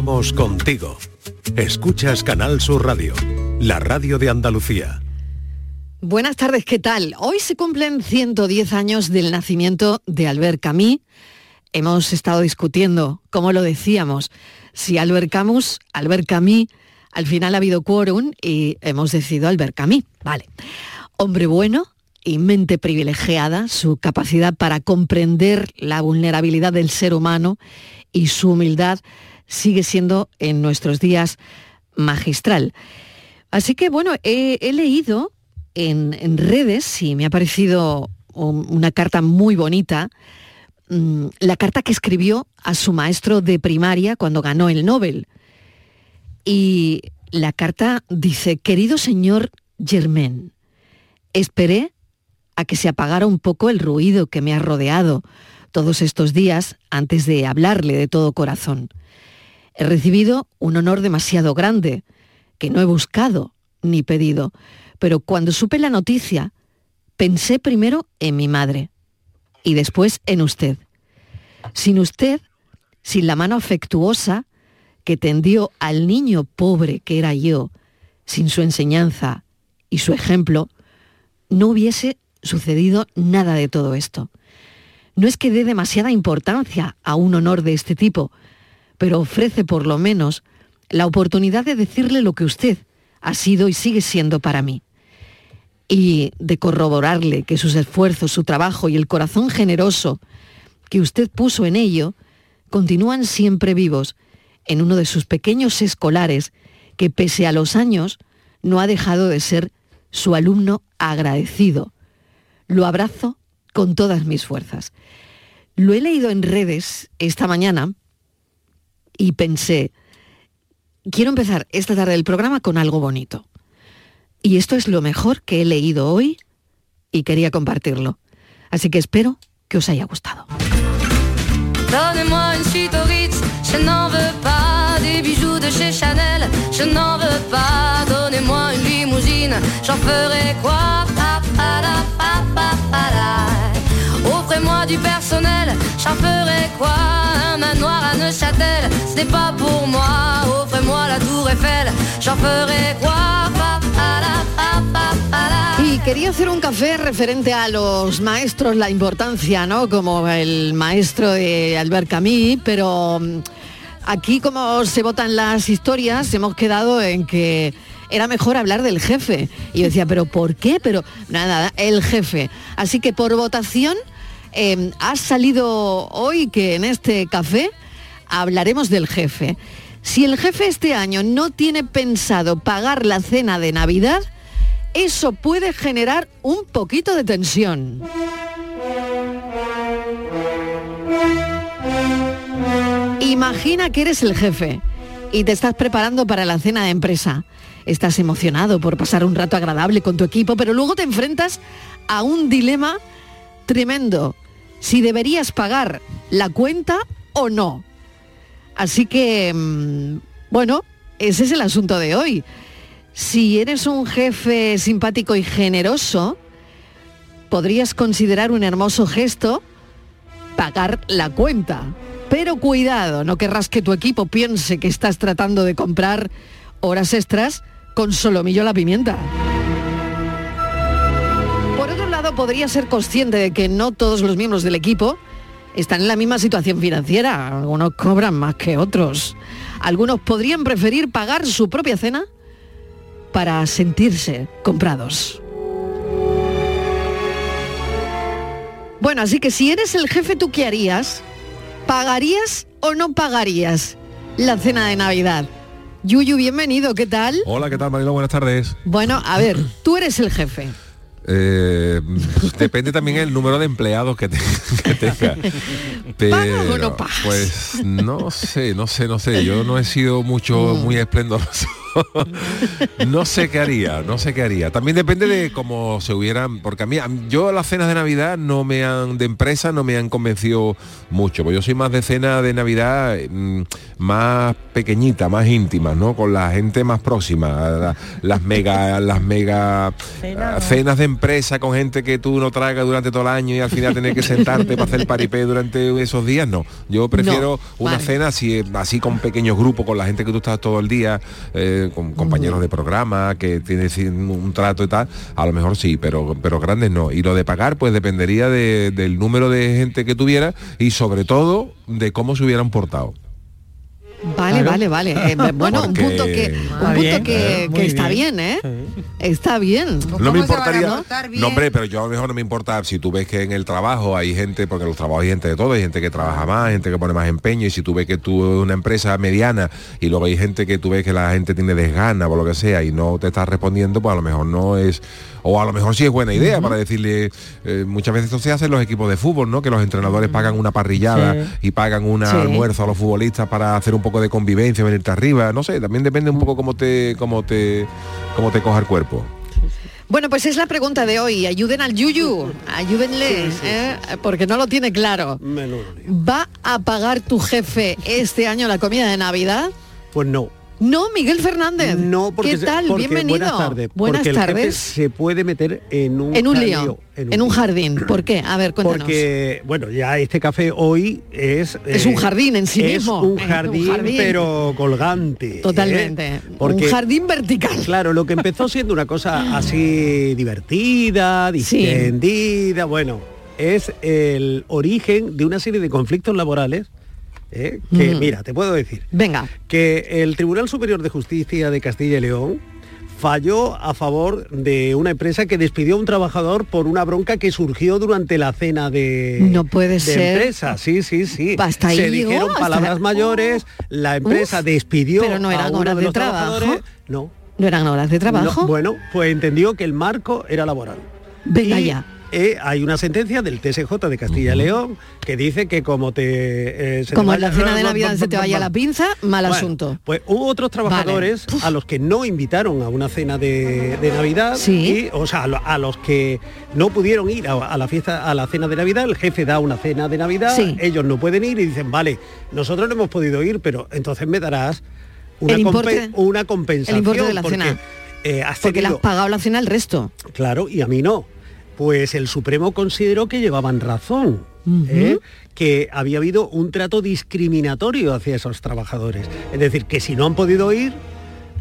Vamos contigo. Escuchas Canal Sur Radio, la radio de Andalucía. Buenas tardes, ¿qué tal? Hoy se cumplen 110 años del nacimiento de Albert Camus. Hemos estado discutiendo, como lo decíamos, si Albert Camus, Albert Camus, al final ha habido quórum y hemos decidido Albert Camus. Vale. Hombre bueno y mente privilegiada, su capacidad para comprender la vulnerabilidad del ser humano y su humildad sigue siendo en nuestros días magistral. Así que bueno, he, leído en, redes y me ha parecido una carta muy bonita, mm, la carta que escribió a su maestro de primaria cuando ganó el Nobel. Y la carta dice, querido señor Germain, esperé a que se apagara un poco el ruido que me ha rodeado todos estos días antes de hablarle de todo corazón. He recibido un honor demasiado grande, que no he buscado ni pedido, pero cuando supe la noticia, pensé primero en mi madre y después en usted. Sin usted, sin la mano afectuosa que tendió al niño pobre que era yo, sin su enseñanza y su ejemplo, no hubiese sucedido nada de todo esto. No es que dé demasiada importancia a un honor de este tipo, pero ofrece por lo menos la oportunidad de decirle lo que usted ha sido y sigue siendo para mí. Y de corroborarle que sus esfuerzos, su trabajo y el corazón generoso que usted puso en ello continúan siempre vivos en uno de sus pequeños escolares que pese a los años no ha dejado de ser su alumno agradecido. Lo abrazo con todas mis fuerzas. Lo he leído en redes esta mañana y pensé, quiero empezar esta tarde el programa con algo bonito. Y esto es lo mejor que he leído hoy y quería compartirlo. Así que espero que os haya gustado. Y quería hacer un café referente a los maestros, la importancia, ¿no? Como el maestro de Albert Camus, pero mm, aquí como se votan las historias, hemos quedado en que era mejor hablar del jefe. Y yo decía, ¿pero por qué? Pero nada el jefe. Así que por votación em, ha salido hoy que en este café hablaremos del jefe. Si el jefe este año no tiene pensado pagar la cena de Navidad, eso puede generar un poquito de tensión. Imagina que eres el jefe y te estás preparando para la cena de empresa. Estás emocionado por pasar un rato agradable con tu equipo, pero luego te enfrentas a un dilema tremendo. Si deberías pagar la cuenta o no. Así que, mm, bueno, ese es el asunto de hoy. Si eres un jefe simpático y generoso, podrías considerar un hermoso gesto pagar la cuenta. Pero cuidado, no querrás que tu equipo piense que estás tratando de comprar horas extras con solomillo a la pimienta. Podría ser consciente de que no todos los miembros del equipo están en la misma situación financiera. Algunos cobran más que otros. Algunos podrían preferir pagar su propia cena para sentirse comprados. Bueno, así que si eres el jefe, ¿tú qué harías? ¿Pagarías o no pagarías la cena de Navidad? Yuyu, bienvenido, ¿qué tal? Hola, ¿qué tal, Marilo? Buenas tardes. Bueno, a ver, tú eres el jefe. Eh, depende también el número de empleados que, tenga. Pero, o no pues no sé, no sé, no sé. Yo no he sido mucho, mm. muy esplendoroso no sé qué haría, no sé qué haría. También depende de cómo se hubieran, porque a mí, yo las cenas de Navidad no me han, de empresa no me han convencido mucho, porque yo soy más de cena de Navidad mm, más pequeñita, más íntima, ¿no? Con la gente más próxima, las mega, las mega cenas de empresa con gente que tú no tragas durante todo el año y al final tener que sentarte para hacer paripé durante esos días, no. Yo prefiero una cena así, así con pequeños grupos, con la gente que tú estás todo el día, eh, con compañeros de programa, que tienes un trato y tal, a lo mejor sí, pero, pero grandes no. Y lo de pagar, pues dependería del número de gente que tuviera y sobre todo de cómo se hubieran portado. Vale, vale, vale. Eh, bueno, un punto que, un punto que, está bien, ¿eh? Está bien. No me importaría. No, hombre, pero yo a lo mejor no me importa si tú ves que en el trabajo hay gente, porque en los trabajos hay gente de todo, hay gente que trabaja más, gente que pone más empeño, y si tú ves que tú eres una empresa mediana y luego hay gente que tú ves que la gente tiene desgana o lo que sea y no te estás respondiendo, pues a lo mejor no es o a lo mejor sí es buena idea para decirle, eh, muchas veces esto se hace en los equipos de fútbol, ¿no? Que los entrenadores pagan una parrillada y pagan un almuerzo a los futbolistas para hacer un poco de convivencia, venirte arriba, no sé, también depende un poco cómo te, cómo te, cómo te coja el cuerpo. Bueno, pues es la pregunta de hoy. Ayuden al Yuyu, ayúdenle, ¿eh? porque no lo tiene claro. ¿Va a pagar tu jefe este año la comida de Navidad? Pues no. No, Miguel Fernández. No, porque ¿Qué tal? Bienvenido. Buenas tardes. Buenas tardes. se puede meter en un, en un lío, en, un, jardín. ¿Por qué? A ver, cuéntanos. Porque, bueno, ya este café hoy es... Es un eh, jardín en sí mismo. Un jardín, un jardín, pero colgante. ¿eh? Totalmente. un jardín vertical. Claro, lo que empezó siendo una cosa así divertida, distendida, bueno, es el origen de una serie de conflictos laborales ¿eh? que mira, te puedo decir. Venga. Que el Tribunal Superior de Justicia de Castilla y León falló a favor de una empresa que despidió a un trabajador por una bronca que surgió durante la cena de, no puede ser. empresa. Sí, sí, sí. Hasta Se dijeron palabras mayores, la empresa despidió pero no eran horas de, trabajo. No. ¿No eran horas de trabajo? bueno, pues entendió que el marco era laboral. Venga ya. Eh, hay una sentencia del TSJ de Castilla y León que dice que como te... Eh, como en la cena de Navidad se te vaya la pinza, mal asunto. Pues hubo otros trabajadores a los que no invitaron a una cena de, Navidad, y, o sea, a los que no pudieron ir a, la fiesta, a la cena de Navidad, el jefe da una cena de Navidad, ellos no pueden ir y dicen, vale, nosotros no hemos podido ir, pero entonces me darás una, una compensación. El importe de la cena. Eh, porque le has pagado la cena el resto. Claro, y a mí no pues el Supremo consideró que llevaban razón. ¿eh? que había habido un trato discriminatorio hacia esos trabajadores. Es decir, que si no han podido ir,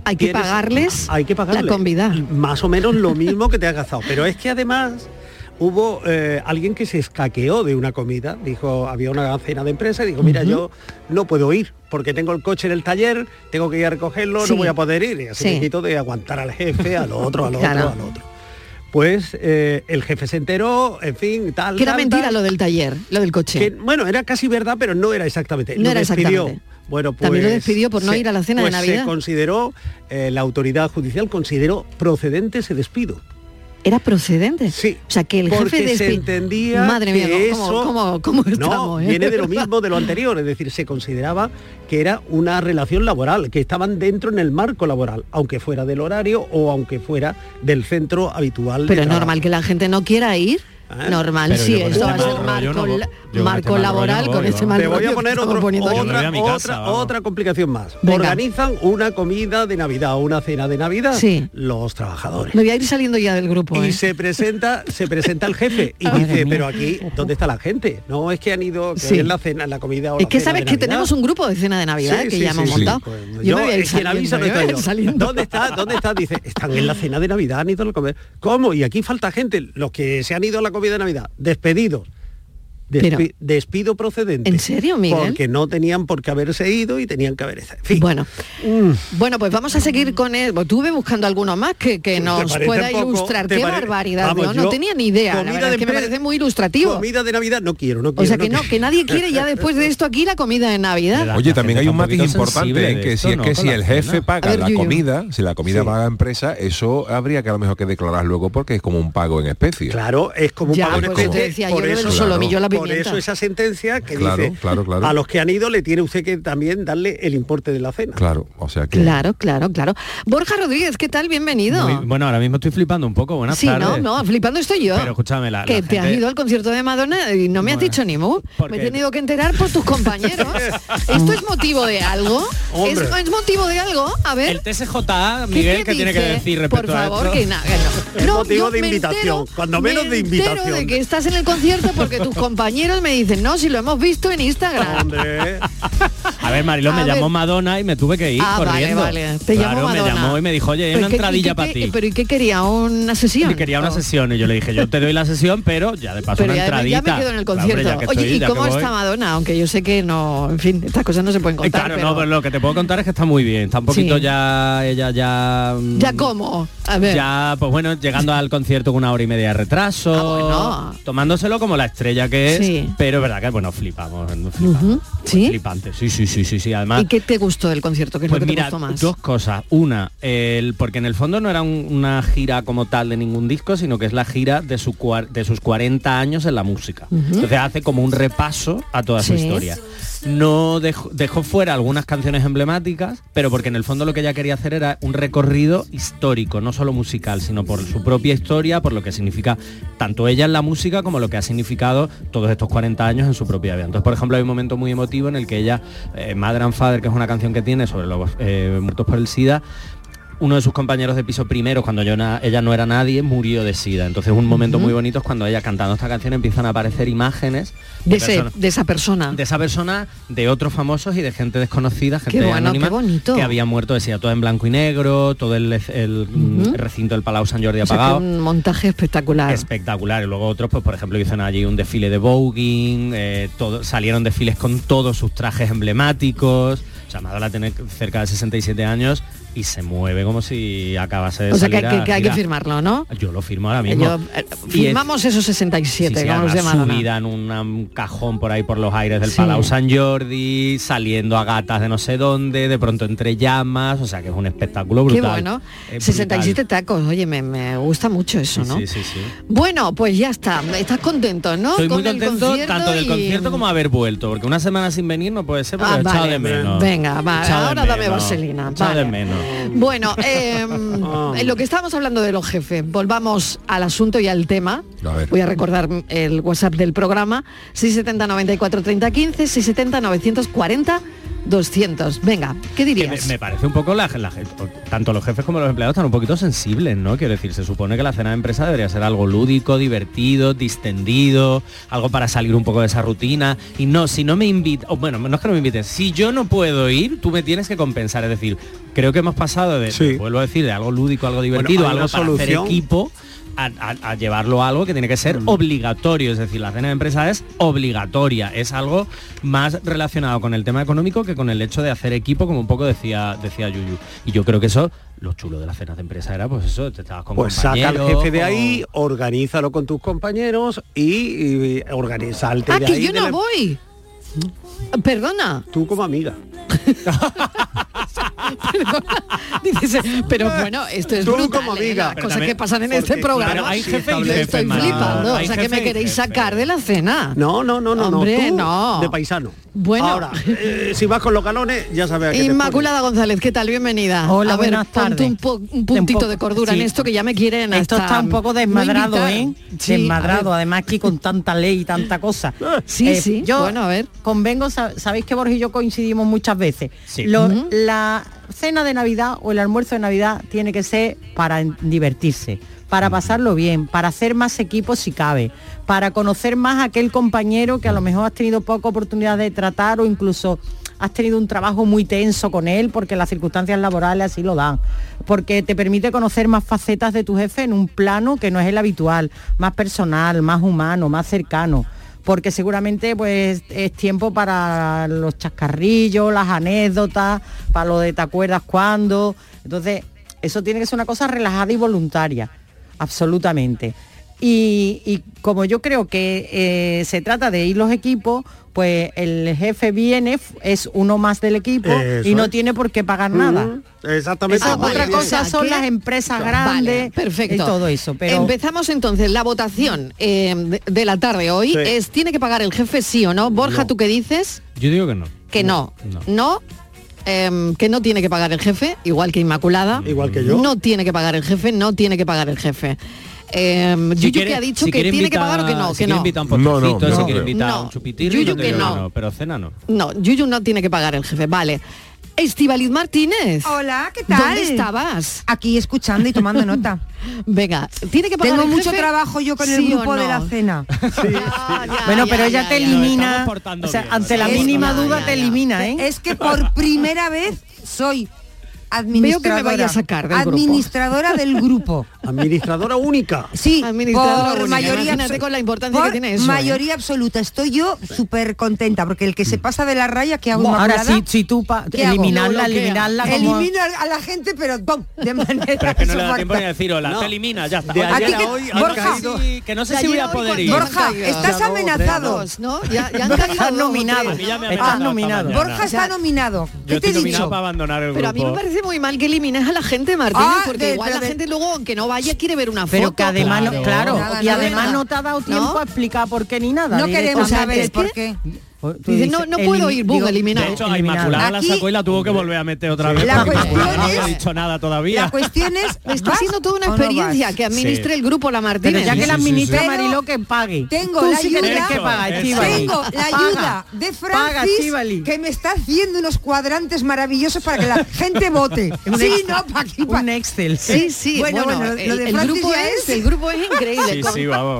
hay que pagarles hay que la comida. Más o menos lo mismo que te ha gastado. Pero es que además hubo eh, alguien que se escaqueó de una comida, dijo, había una cena de empresa y dijo, mira, yo no puedo ir porque tengo el coche en el taller, tengo que ir a recogerlo, no voy a poder ir. Y así me quito de aguantar al jefe, al otro, al otro, al otro pues eh, el jefe se enteró, en fin, tal. Que era mentira lo del taller, lo del coche. bueno, era casi verdad, pero no era exactamente. No era exactamente. Bueno, pues, También lo pues, despidió por no ir a la cena de pues Navidad. Se consideró, eh, la autoridad judicial consideró procedente ese despido era procedente. Sí. O sea, que el jefe de se entendía Madre mía, que ¿cómo, cómo, no, eh? viene de lo mismo de lo anterior, es decir, se consideraba que era una relación laboral, que estaban dentro en el marco laboral, aunque fuera del horario o aunque fuera del centro habitual. Pero es normal que la gente no quiera ir. ¿Eh? Normal, sí, esto va a ser marco, laboral con ese marco. Te voy a poner otra, otra, complicación más. Organizan una comida de Navidad o una cena de Navidad sí. los trabajadores. Me voy a ir saliendo ya del grupo. Y ¿eh? se presenta, se presenta el jefe y dice, pero aquí, ¿dónde está la gente? No es que han ido en la cena, en la comida o Es que sabes que tenemos un grupo de cena de Navidad que ya hemos montado. Pues, yo, me voy a ir saliendo, ¿Dónde está? ¿Dónde está? Dice, están en la cena de Navidad, han ido a comer. ¿Cómo? Y aquí falta gente. Los que se han ido a la comida de Navidad, despedidos despido procedente. ¿En serio, Miguel? Porque no tenían por qué haberse ido y tenían que haber Bueno, mm. bueno, pues vamos a seguir con él. Pues tuve buscando alguno más que, que nos pueda ilustrar. Qué barbaridad, no, tenía ni idea. La que me parece muy ilustrativo. Comida de Navidad no quiero, no quiero. O sea que no, que nadie quiere ya después de esto aquí la comida de Navidad. Oye, también hay un matiz importante, ¿eh? que si es que si el jefe paga la comida, si la comida va a la empresa, eso habría que a lo mejor que declarar luego porque es como un pago en especie. Claro, es como un pago en especie. Decía, yo solo, yo la por eso esa sentencia que Claro, dice claro, claro. a los que han ido le tiene usted que también darle el importe de la cena. Claro, o sea que... Claro, claro, claro. Borja Rodríguez, ¿qué tal? Bienvenido. Muy- bueno, ahora mismo estoy flipando un poco. Buenas sí, tardes. no, no, flipando estoy yo. Pero escúchame, la, que la te has ido al concierto de Madonna y no me has Bueno, dicho ni mu. ¿por Me he tenido que enterar por tus compañeros. ¿Esto es motivo de algo? ¿Es, motivo de algo? A ver. El TSJ, ¿qué Miguel, que tiene que decir respecto Por favor, a que esto? na- que no. Es motivo yo de me invitación, entero- cuando menos me de invitación. de que estás en el concierto porque tus compañeros me dicen, no, si lo hemos visto en Instagram. Hombre, A ver, Marilo, me llamó. Madonna y me tuve que ir Ah, corriendo. vale. Te claro, llamó me llamó y me dijo, oye, hay una ¿qué- entradilla para ti. ¿Pero y qué quería? ¿Una sesión? Y quería una Oh. sesión y yo le dije, yo te doy la sesión, pero ya de paso Pero una ya, ya entradita. me quedo en el Claro, concierto. hombre, Oye, estoy, ¿y cómo está Madonna? Aunque yo sé que no, en fin, estas cosas no se pueden contar. claro, pero... no, pero lo que te puedo contar es que está muy bien. Está un poquito Sí. ya, ella ya... mm, ¿Ya cómo? A ver. Ya, pues bueno, llegando al concierto con una hora y media de retraso, Ah, bueno. tomándoselo como la estrella que es, Sí. pero es verdad que bueno, flipamos, flipamos. Ujú, ¿sí? Flipante, sí, sí, sí, sí, sí, además. ¿Y qué te gustó del concierto? ¿Qué es Pues lo que mira, te gustó más? dos cosas. Una, el, porque en el fondo no era un- una gira como tal de ningún disco, sino que es la gira de, su, de sus 40 años en la música. Entonces hace como un repaso a toda su historia. No dejó, dejó fuera algunas canciones emblemáticas, pero porque en el fondo lo que ella quería hacer era un recorrido histórico, no solo musical, sino por su propia historia, por lo que significa tanto ella en la música como lo que ha significado todos estos 40 años en su propia vida. Entonces, por ejemplo, hay un momento muy emotivo en el que ella, eh, Mother and Father, que es una canción que tiene sobre los eh, muertos por el SIDA, uno de sus compañeros de piso primero, cuando yo ella no era nadie, murió de SIDA. Entonces un momento muy bonito es cuando ella cantando esta canción empiezan a aparecer imágenes de, ese- de esa persona. de esa persona, de otros famosos y de gente desconocida, gente Qué bueno, anónima, qué bonito. que había muerto de SIDA, todo en blanco y negro, todo el, el, recinto del Palau San Jordi O sea, que apagado. un montaje espectacular. Espectacular. Y luego otros, pues por ejemplo, hicieron allí un desfile de voguing, eh, todo, salieron desfiles con todos sus trajes emblemáticos. O sea, Madonna tiene cerca de 67 años y se mueve como si acabase de o sea, que, salir que- a que hay que firmarlo, ¿no? Yo lo firmo ahora mismo. Yo, eh, es- firmamos esos Sí, 67, sí, como subida en una- un cajón por ahí por los aires del Sí. Palau San Jordi, saliendo a gatas de no sé dónde, de pronto entre llamas, o sea que es un espectáculo Qué brutal. bueno. Es 67 brutal. tacos, oye, me, me gusta mucho eso, ¿no? sí, sí, sí. Bueno, pues ya está. Estás contento, ¿no? Estoy muy Con contento tanto del y- concierto como haber vuelto, porque una semana sin venir no puede ser porque Ah, vale. de menos. Venga, va, Echado de ahora dame vaselina. Echado de vale. menos. Bueno, eh, en lo que estábamos hablando de los jefes, volvamos al asunto y al tema. A ver. Voy a recordar el WhatsApp del programa, 670 94 30 15, 670 940 200. Venga, ¿qué me, dirías? me parece un poco la, la gente, tanto los jefes como los empleados están un poquito sensibles, ¿no? Quiero decir, se supone que la cena de empresa debería ser algo lúdico, divertido, distendido, algo para salir un poco de esa rutina. Y no, si no me invitas, bueno, no es que no me invites, si yo no puedo ir, tú me tienes que compensar. Es decir, creo que hemos pasado de, Sí. vuelvo a decir, de algo lúdico, algo divertido, algo para solución. hacer equipo. A, a- a llevarlo a algo que tiene que ser obligatorio, es decir, la cena de empresa es obligatoria, es algo más relacionado con el tema económico que con el hecho de hacer equipo, como un poco decía, decía Yuyu. Y yo creo que eso, lo chulo de las cenas de empresa era pues eso, te estabas con pues saca al jefe de ahí, organízalo con tus compañeros y, y organizarte Ah, de que ahí yo no la- voy. Perdona. Tú como amiga. Dices, pero bueno, esto es Tú brutal, como ¿eh? amiga. Las cosas también- que pasan en este programa. hay jefe y jefe, Estoy flipando. Hay o sea, que me queréis jefe. sacar de la cena. No, no, no, no, Hombre, no. Tú, no. De paisano. Bueno. Ahora, eh, si vas con los galones, ya sabes a qué te Inmaculada González, ¿qué tal? Bienvenida. Hola, a ver, buenas ponte tardes. un, po- un puntito Un de cordura en esto que ya me quieren Esto hasta está un poco desmadrado. ¿eh? Sí, desmadrado, además aquí con tanta ley y tanta cosa. Sí, Eh, sí, Yo bueno, a ver. convengo, sa- sabéis que Borja y yo coincidimos muchas veces. Sí. Lo-. La cena de Navidad o el almuerzo de Navidad tiene que ser para divertirse, para pasarlo bien, para hacer más equipos si cabe, para conocer más a aquel compañero que a lo mejor has tenido poca oportunidad de tratar o incluso has tenido un trabajo muy tenso con él porque las circunstancias laborales así lo dan, porque te permite conocer más facetas de tu jefe en un plano que no es el habitual, más personal, más humano, más cercano porque seguramente pues es tiempo para los chascarrillos, las anécdotas, para lo de te acuerdas cuándo. Entonces, eso tiene que ser una cosa relajada y voluntaria, absolutamente. Y, y como yo creo que eh, se trata de ir los equipos, pues el jefe viene, es uno más del equipo Eso y no es. tiene por qué pagar nada. Exactamente. Ah, vale, otra cosa son las empresas Vale, grandes perfecto. y todo eso. Pero Empezamos entonces la votación eh, de, la tarde hoy. Sí. Es ¿tiene que pagar el jefe sí o no? Borja, No. ¿tú qué dices? Yo digo que no. Que no. No. No. em, que no tiene que pagar el jefe, igual que Inmaculada. Igual que yo. No tiene que pagar el jefe, no tiene que pagar el jefe. Em, Si Yuyu quiere- que ha dicho si que tiene que pagar o que no, si que no. un No, no, postrecito, no si quiere creo. invitar No. un chupitirri, Yuyu que no. pero cena no. No, Yuyu no tiene que pagar el jefe. Vale. Estivaliz Martínez. Hola, ¿qué tal? ¿Dónde estabas? Aquí escuchando y tomando nota. Venga, ¿tiene que pagar Tengo el mucho jefe? trabajo yo con el ¿Sí o grupo de la cena. Ya, ya, bueno, ya, pero ya, ella te ya. elimina, o sea, bien. ante la mínima duda ya, te ya. elimina, ¿eh? Es que por primera vez soy administradora. vaya a sacar del grupo. administradora del grupo. Administradora única. Sí, Administradora por única. mayoría Imagínate con la importancia que tiene eso, ¿eh? mayoría absoluta. Estoy yo súper contenta porque el que se pasa de la raya que hago Ahora Inmaculada, sí, si tú pa- ¿Qué hago? eliminarla, eliminarla como... elimino a la gente, pero ¡pum! de manera Pero es que no le da sofacta. tiempo ni a decir hola, No. te elimina, ya está. De ayer que- a hoy si- que no sé si voy a poder ¿cuántos ir. Borja, estás amenazado. ¿no? Ya, ya han caído nominado. Estás nominado. Borja está nominado. Yo ¿Qué te he dicho? para abandonar el Pero a mí me grupo. Parece muy mal que elimines a la gente, Martínez, Ah, porque de- igual pero la de- gente luego, aunque no vaya, quiere ver una Pero foto. que además, no- Claro. claro, Nada, y además nada. no te ha dado tiempo ¿No? a explicar por qué ni nada. No queremos O sea, saber por qué. Tú Dice, dices, no, no puedo ir, boom, digo, eliminado. De hecho, a. Inmaculada la Aquí- sacó y la tuvo que volver a meter otra vez. La porque no había es- dicho nada todavía. La cuestión es, Está ¿vas siendo toda una no experiencia que administre Sí. el grupo La Martínez. Pero ya que la sí, sí, administra sí. Mariló que pague. Tengo la ayuda- que. Estíbaliz. Tengo la Paga. ayuda de Paga, Francis que me está haciendo unos cuadrantes maravillosos para que la gente vote. Sí, no, para aquí, pa- Un Excel. Sí, sí, Bueno, bueno, bueno, lo el, de el Francis grupo es, el grupo es increíble,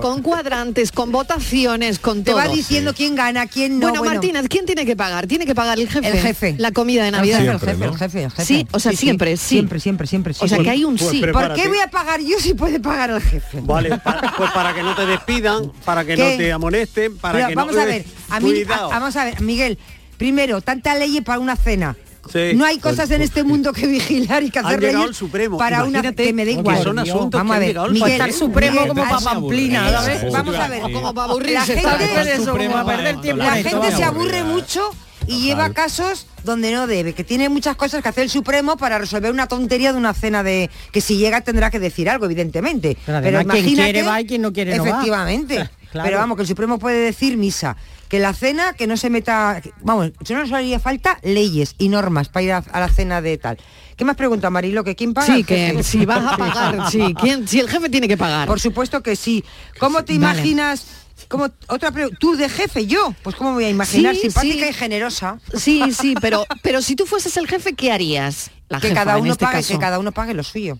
con, cuadrantes, con votaciones, con te todo. va diciendo quién gana, quién no. Bueno, Martínez, ¿quién tiene que pagar? ¿Tiene que pagar el jefe? El jefe. La comida de Navidad. el Siempre, jefe, ¿no? el jefe, el jefe. Sí, o sea, siempre, sí. Siempre, siempre, siempre, O sea, que hay un Pues sí. ¿Por qué voy a pagar yo si puede pagar el jefe? Vale, pa- pues para que no te despidan, para que ¿Qué? no te amonesten, para Pero que vamos no... a ver, a mí, a- vamos a ver, Miguel, primero, tanta ley para una cena. Sí. No hay cosas en este mundo que vigilar y que hacer leyes al Supremo. para una Imagínate que me da igual. son asuntos Vamos que a han ver, llegado Miguel, Supremo Miguel, como para sí, Pamplina, Eso, ¿sabes? Vamos a ver. Como para aburrirse, La gente, Supremo perder para- tiempo la gente se aburre mucho y lleva casos donde no debe, que tiene muchas cosas que hacer el Supremo para resolver una tontería de una cena de que si llega tendrá que decir algo, evidentemente. Pero además, quien imagínate- quiere va y quien no quiere no va. Efectivamente. Claro. Pero vamos, que el Supremo puede decir misa, que la cena, que no se meta, que- vamos, solo nos haría falta leyes y normas para ir a, a la cena de tal. ¿Qué más pregunta Marilo? ¿Que quién paga? Sí, que si vas a pagar, sí. ¿Quién, si el jefe tiene que pagar. Por supuesto que sí. ¿Cómo te Vale. imaginas? Como otra pregunta, tú de jefe, yo, pues cómo voy a imaginar Sí, simpática sí. y generosa. Sí, sí, pero, pero si tú fueses el jefe, ¿qué harías? La que jefa, cada uno este pague, caso. que cada uno pague lo suyo.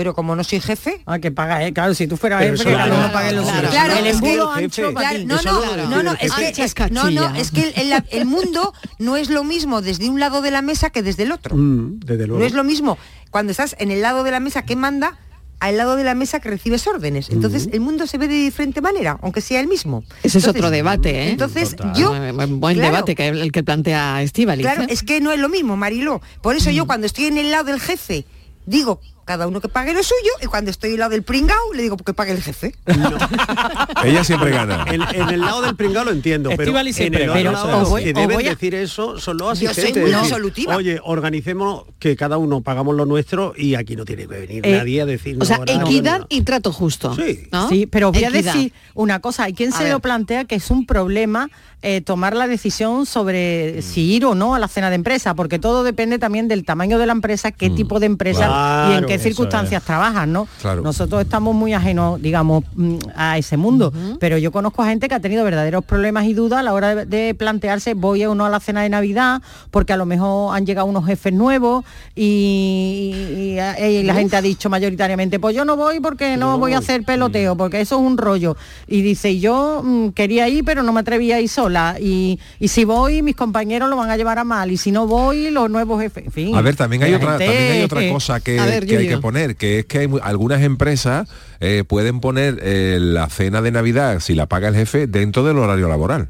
Pero como no soy jefe, Ah, que paga, ¿eh? Claro, si tú fueras Pero jefe, eso que cada claro, uno pague lo claro, suyo. claro, el embudo ancho para ti. no, no, no, no, es que, es- no, no, es que el, el- el mundo no es lo mismo desde un lado de la mesa que desde el otro. Mm, desde luego. No es lo mismo cuando estás en el lado de la mesa que manda al lado de la mesa que recibes órdenes. Entonces el mundo se ve de diferente manera, aunque sea el mismo. Ese es otro debate, ¿eh? Entonces Total. yo... Buen- buen, buen claro, debate que el que plantea Estíbaliz. Claro, ¿eh? es que no es lo mismo, Mariló. Por eso yo cuando estoy en el lado del jefe, digo, cada uno que pague lo suyo, y cuando estoy al lado del pringao, le digo que pague el jefe. Ella siempre gana. En, en el lado del pringao lo entiendo, pero en el Pero lado voy- que os deben voy a- decir eso son los Yo soy asistentes. muy decir, resolutiva. Oye, organicemos que cada uno pagamos lo nuestro y aquí no tiene que venir Eh, nadie a decir O sea, equidad no. y trato justo. Sí. ¿no? Sí, pero os voy a decir una cosa. Hay quien A se ver. lo plantea que es un problema eh, tomar la decisión sobre si ir o no a la cena de empresa, porque todo depende también del tamaño de la empresa, qué tipo de empresa y en qué circunstancias trabajan, ¿no? Claro. Nosotros estamos muy ajenos, digamos, mm, a ese mundo, pero yo conozco a gente que ha tenido verdaderos problemas y dudas a la hora de, de plantearse voy o no a la cena de Navidad, porque a lo mejor han llegado unos jefes nuevos y, y- y la gente ha dicho mayoritariamente, pues yo no voy porque no voy a hacer peloteo, porque eso es un rollo. Y dice, yo mm, quería ir, pero no me atrevía a ir sola. Y, y si voy, mis compañeros lo van a llevar a mal. Y si no voy, los nuevos jefes. En fin. A ver, también hay otra, gente también hay otra que- cosa que, ver, que. Que poner, que es que hay algunas empresas eh, pueden poner eh, la cena de Navidad, si la paga el jefe, dentro del horario laboral.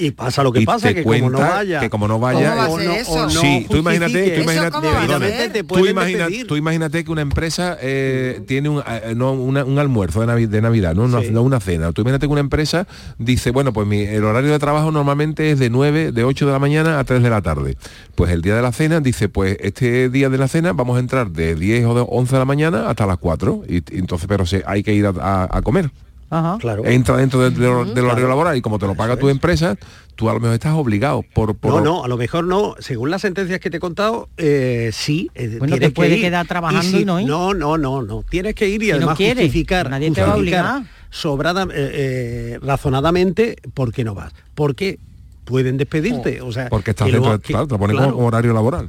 Y pasa lo que y pasa, te que cuenta como no vaya. que como no vaya ¿Cómo va a o ser no- eso? o no sí, tú imagínate, tú imagínate, ¿Eso cómo va a perdona, ser? Te tú, imagina- imagínate que una empresa eh, tiene un, eh, no, una- un almuerzo de, Navi- de Navidad, no una, Sí. no una cena. Tú imagínate que una empresa dice, bueno, pues mi, el horario de trabajo normalmente es de 9, de 8 de la mañana a 3 de la tarde. Pues el día de la cena dice, pues este día de la cena vamos a entrar de 10 o de 11 de la mañana hasta las 4. Y, y entonces, pero se, hay que ir a, a- a comer. Ajá. Claro. Entra dentro del, del- del horario Claro. laboral y como te lo paga tu empresa, tú a lo mejor estás obligado por... por No, no, a lo mejor no. Según las sentencias que te he contado, eh, sí. eh, Bueno, tienes te puede que ir. quedar trabajando y no ir. No, no, no, no. Tienes que ir y Si no además quieres, justificar, nadie te va a obligar. sobrada, eh, eh, razonadamente por qué no vas. Porque pueden despedirte. O sea, Porque estás dentro, lo- de- que- claro, te lo ponen claro, como horario laboral.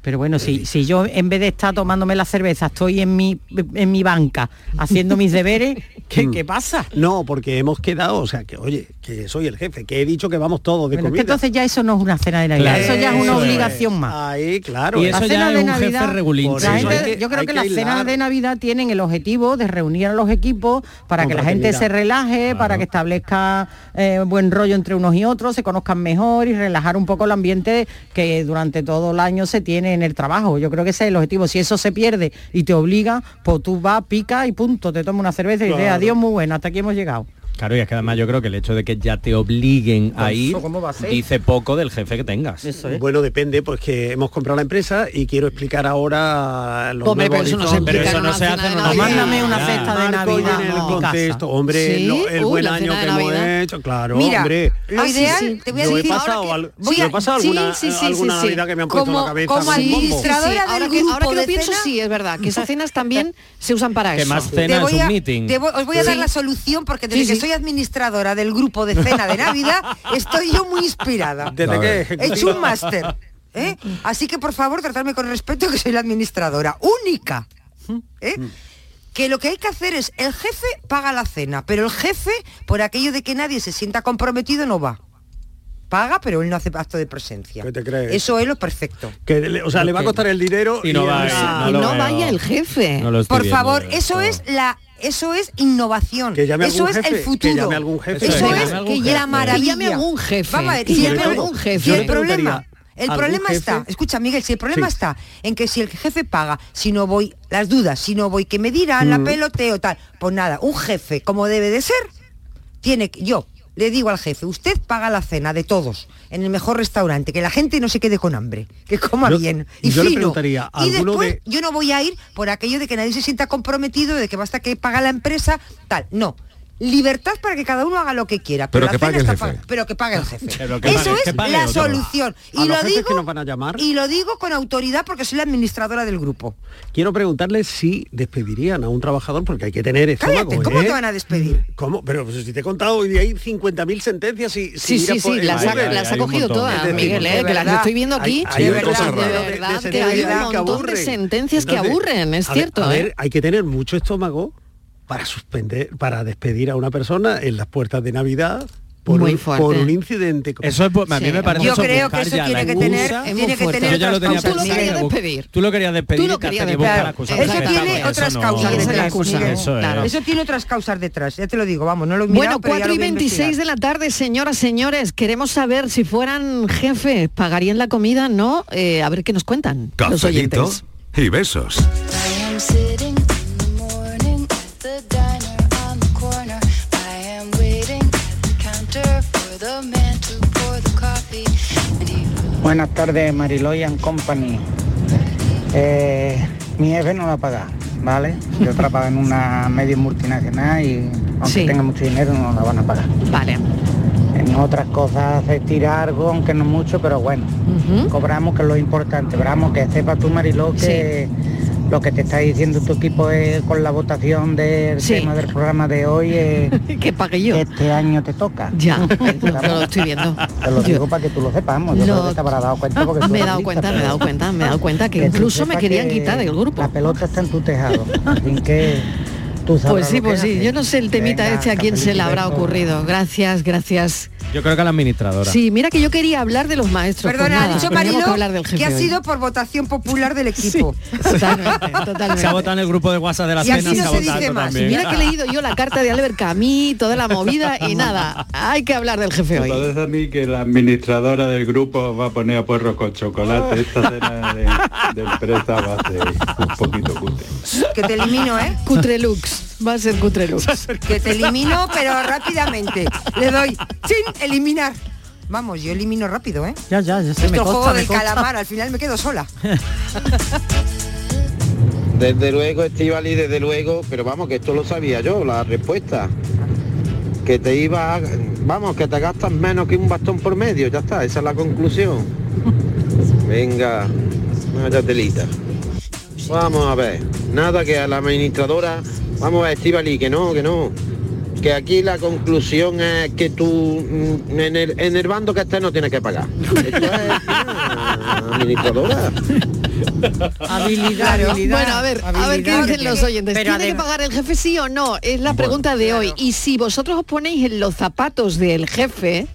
Pero bueno, si, si yo en vez de estar tomándome la cerveza estoy en mi, en mi banca haciendo mis deberes, ¿qué, qué pasa? No, porque hemos quedado, o sea, que oye, que soy el jefe, que he dicho que vamos todos de Bueno, es que comida. entonces ya eso no es una cena de Navidad, Claro. eso ya es una obligación más. Ahí, claro. Y eso La ya cena es de un Navidad, jefe regulín. Gente- yo creo que, que las cenas de Navidad tienen el objetivo de reunir a los equipos para que la gente se relaje, para que establezca eh, buen rollo entre unos y otros, se conozcan mejor y relajar un poco el ambiente que durante todo el año se tiene en el trabajo. Yo creo que ese es el objetivo. Si eso se pierde y te obliga, pues tú vas, pica y punto, te tomas una cerveza y dices, Claro. adiós, muy bueno, hasta aquí hemos llegado. Claro, y es que además yo creo que el hecho de que ya te obliguen a ir ¿cómo va a ser? dice poco del jefe que tengas. Eso es. Bueno, depende, pues que hemos comprado la empresa y quiero explicar ahora los Hombre, pero eso no se. Pero eso no una se cena hace Navidad. Mándame una cesta de Navidad en el contexto, hombre, Sí, lo- el uy, buen año que hemos hecho, claro, Mira, hombre. lo sí, ideal, sí. te voy a Yo he decir pasado, ahora al- que voy a- he pasado sí, alguna, sí, sí, alguna sí, sí. Navidad que me han puesto en Como- la cabeza. como administradora del que, grupo ahora que de lo pienso, cena- sí, es verdad, que esas cenas también se usan para Que eso. más Te cena es voy un meeting. os voy a dar la solución porque desde que sí. Soy administradora del grupo de cena de Navidad estoy yo muy inspirada. ¿Desde qué? He hecho un máster. ¿eh? Así que por favor tratadme con respeto que soy la administradora única. ¿eh? Que lo que hay que hacer es, el jefe paga la cena, pero el jefe, por aquello de que nadie se sienta comprometido, no va. Paga, pero él no hace acto de presencia. ¿Qué te crees? Eso es lo perfecto. Que le- o sea, le va a costar el dinero Y no va, el- lo no veo. vaya el jefe. No Por viendo, favor, eso es la eso es innovación. Que llame eso algún es jefe, el futuro. que llame algún jefe. Eso Eso es, que jefe. la maravilla. Que llame algún jefe. Vamos a ver, Que llame algún jefe. Yo el problema, el ¿algún problema jefe? está, escucha Miguel, si el problema Sí. está en que si el jefe paga, si no voy, las dudas, si no voy, que me dirán, la peloteo, tal, pues nada, un jefe, como debe de ser, tiene que, yo le digo al jefe, usted paga la cena de todos en el mejor restaurante, que la gente no se quede con hambre, que coma Yo- bien y yo le fino. preguntaría, y ¿alguno después de- yo no voy a ir por aquello de que nadie se sienta comprometido, de que basta que paga la empresa, tal, no. Libertad para que cada uno haga lo que quiera, Pero que pague el jefe. pero que pague el jefe. Pero que Eso pague- es pague la otro. solución. A Y lo digo nos van a llamar. y lo digo con autoridad porque soy la administradora del grupo. Quiero preguntarle si despedirían a un trabajador porque hay que tener estómago, Cállate, ¿cómo ¿eh? te van a despedir? ¿Cómo? Pero pues, si te he contado hoy de ahí 50.000 sentencias y Sí, sí, sí, las ha, hay- las ha hay un cogido todas, Miguel, eh, que las estoy viendo aquí. hay de de verdad, cosas de verdad, de que hay sentencias un montón de sentencias que aburren, es cierto. a ver, ¿eh? hay que tener mucho estómago para suspender, para despedir a una persona en las puertas de Navidad por, Muy un, por un incidente. Eso es, a mí Sí, me parece Yo eso creo que eso tiene que tener, tiene que tener Yo ya lo otras tenía Tú lo querías despedir. Tú lo querías despedir, Tú lo querías despedir. cosas Eso tiene otras eso causas Esa es la detrás, excusa. Miguel. Eso es. Claro. Eso tiene otras causas detrás, ya te lo digo, vamos, no lo he Bueno, mirado, pero ya 4 lo y voy a 26 investigar. de la tarde, señoras, señores, queremos saber si fueran jefes, ¿pagarían la comida? No, Eh, a ver qué nos cuentan los Cafelito oyentes. y besos. Buenas tardes, Mariloy and Company. Eh, mi jefe no la paga, ¿vale? Yo trabajo en una medio multinacional y aunque Sí. tenga mucho dinero no la van a pagar. Vale. En otras cosas se tira algo, aunque no mucho, pero bueno, cobramos que es lo importante. Veramos que sepas tú, Mariló, que lo que te está diciendo tu equipo es, con la votación del Sí. tema del programa de hoy es que pague yo. este año te toca. Ya, yo lo estoy viendo. Te lo Yo- digo para que tú lo sepamos. Yo Lo- creo que te habrás dado cuenta porque tú me he dado lista, cuenta, me he dado cuenta, me he dado cuenta que incluso me querían que quitar del grupo. La pelota está en tu tejado. Así que tú Pues sí, lo que pues sí, haces. yo no sé el temita Venga, este a quién se le habrá ocurrido. Gracias, gracias Yo creo que a la administradora. Sí, mira que yo quería hablar de los maestros. Perdona, pues ha nada, dicho Marilo que ha hoy. sido por votación popular del equipo. Totalmente, totalmente. Se ha votado en el grupo de WhatsApp de la Y así cena, no se ha se dice más. también. Mira que he leído yo la carta de Albert Camus, toda la movida y nada, hay que hablar del jefe hoy. Parece a mí que la administradora del grupo va a poner a puerro con chocolate. Esta cena de, de empresa va a ser un poquito cutre. Que te elimino, ¿eh? Cutrelux, va a ser Cutrelux. Que te elimino, pero rápidamente. Le doy, ¡chin! Eliminar. Vamos, yo elimino rápido, ¿eh? Ya, ya, ya se Esto me consta, juego me del consta. calamar, al final me quedo sola. Desde luego, Estivali, desde luego, pero vamos, que esto lo sabía yo, la respuesta. Que te iba, a- vamos, que te gastas menos que un bastón por medio, ya está, esa es la conclusión. Venga, vaya telita. Vamos a ver, nada que a la administradora, vamos a ver, Estivali, que no, que no. Que aquí la conclusión es que tú mm, en el, en el bando que estés no tienes que pagar. Esto es administradora. Habilidad, Claro. habilidad, Bueno, a ver, a ver qué dicen los oyentes. Pero ¿Tiene que pagar el jefe sí o no? Es la pregunta de hoy. Y si vosotros os ponéis en los zapatos del jefe,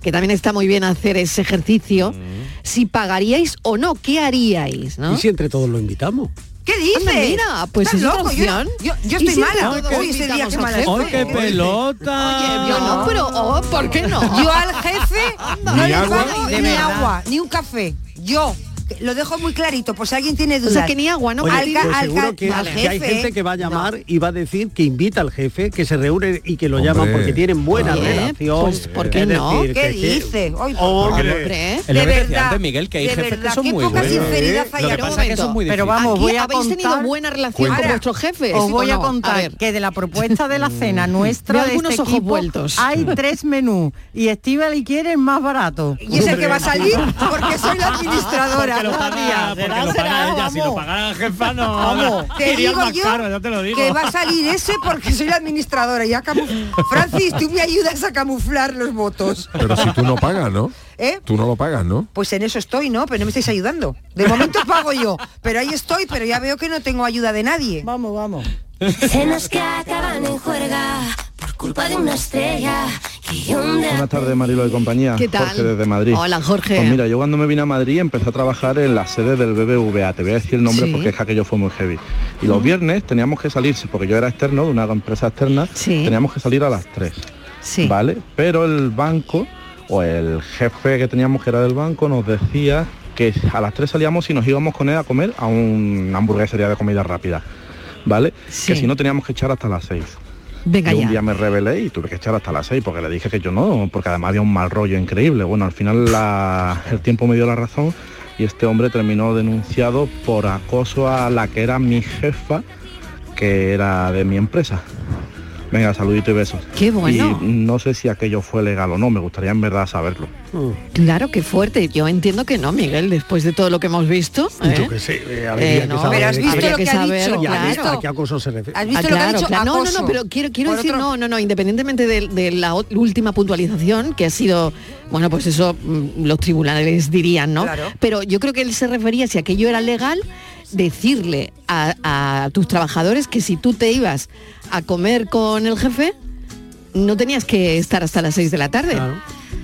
que también está muy bien hacer ese ejercicio, si pagaríais o no, ¿qué haríais? ¿no? ¿Y si entre todos lo invitamos? ¿Qué dices? Anda, mira, pues ¿Estás es loco? Yo. Yo, yo ¿Y estoy si mala. Hoy ese día al mala. ¡Ay, qué pelota! Oye, yo no, pero oh, ¿por qué no? Yo al jefe no Ni le agua. pago ni agua, ni un café. Yo lo dejo muy clarito, por si alguien tiene O dudas. sea, que ni agua, ¿no? Oye, pues al seguro ca- que, al que hay gente que va a no. llamar y va a decir que invita al jefe, que se reúne y que lo Hombre. llaman porque tienen buena Oye, relación. pues, ¿por qué no? decir, ¿Qué dice? Hombre. Hombre, De verdad, antes, Miguel, que hay jefes verdad, que son muy buenos. sinceridad Lo hay que ahora. pasa es que son muy Pero vamos, voy a habéis tenido contar- buena relación con Ahora, vuestro jefe. Os ¿sí voy o a contar que de la propuesta de la cena nuestra de algunos este ojos vueltos. hay tres menús y Estíbal y quiere el más barato. Y es el que va a salir porque soy la administradora. Porque lo paga, porque lo paga ella. Si lo pagara la jefa, no. Vamos. Te digo más yo caro, ya te lo digo. que va a salir ese porque soy la administradora. Ya camuf- Francis, tú me ayudas a camuflar los votos. Pero si tú no pagas, ¿no? ¿Eh? Tú no lo pagas, ¿no? Pues en eso estoy, ¿no? Pero no me estáis ayudando. De momento pago yo, pero ahí estoy, pero ya veo que no tengo ayuda de nadie. Vamos, vamos. Cenas que acaban en juerga por culpa de una estrella Buenas tardes, Marilo de compañía. ¿Qué tal? Jorge desde Madrid. Hola, Jorge. Pues mira, yo cuando me vine a Madrid empecé a trabajar en la sede del BBVA. Te voy a decir el nombre Sí. porque es que aquello fue muy heavy. Y los viernes teníamos que salir, porque yo era externo de una empresa externa, Sí. teníamos que salir a las 3. Sí. ¿Vale? Pero el banco o el jefe que teníamos que era del banco nos decía que a las 3 salíamos y nos íbamos con él a comer a una hamburguesería de comida rápida. ¿Vale? Sí. Que si no teníamos que echar hasta las 6. Venga Yo un ya. día me rebelé y tuve que echar hasta las 6 porque le dije que yo no, porque además había un mal rollo increíble. Bueno, al final la- el tiempo me dio la razón y este hombre terminó denunciado por acoso a la que era mi jefa, que era de mi empresa. Venga, saludito y besos. Qué bueno. Y no sé si aquello fue legal o no, me gustaría en verdad saberlo. Claro, qué fuerte. Yo entiendo que no, Miguel, después de todo lo que hemos visto. ¿eh? Yo qué sé, eh, habría Eh, que no, saber. Pero has visto habría lo que que ha saber, dicho. Ya, claro. ¿viste ¿A qué acoso se refiere? ¿Has Ah, visto lo que ha claro, dicho? claro. No, no, no, pero quiero, quiero decir, otro- no, no, no, independientemente de, de la última puntualización, que ha sido, bueno, pues eso mm, los tribunales dirían, ¿no? Claro. Pero yo creo que él se refería, si aquello era legal, decirle a, a tus trabajadores que si tú te ibas a comer con el jefe, no tenías que estar hasta las 6 de la tarde. Claro.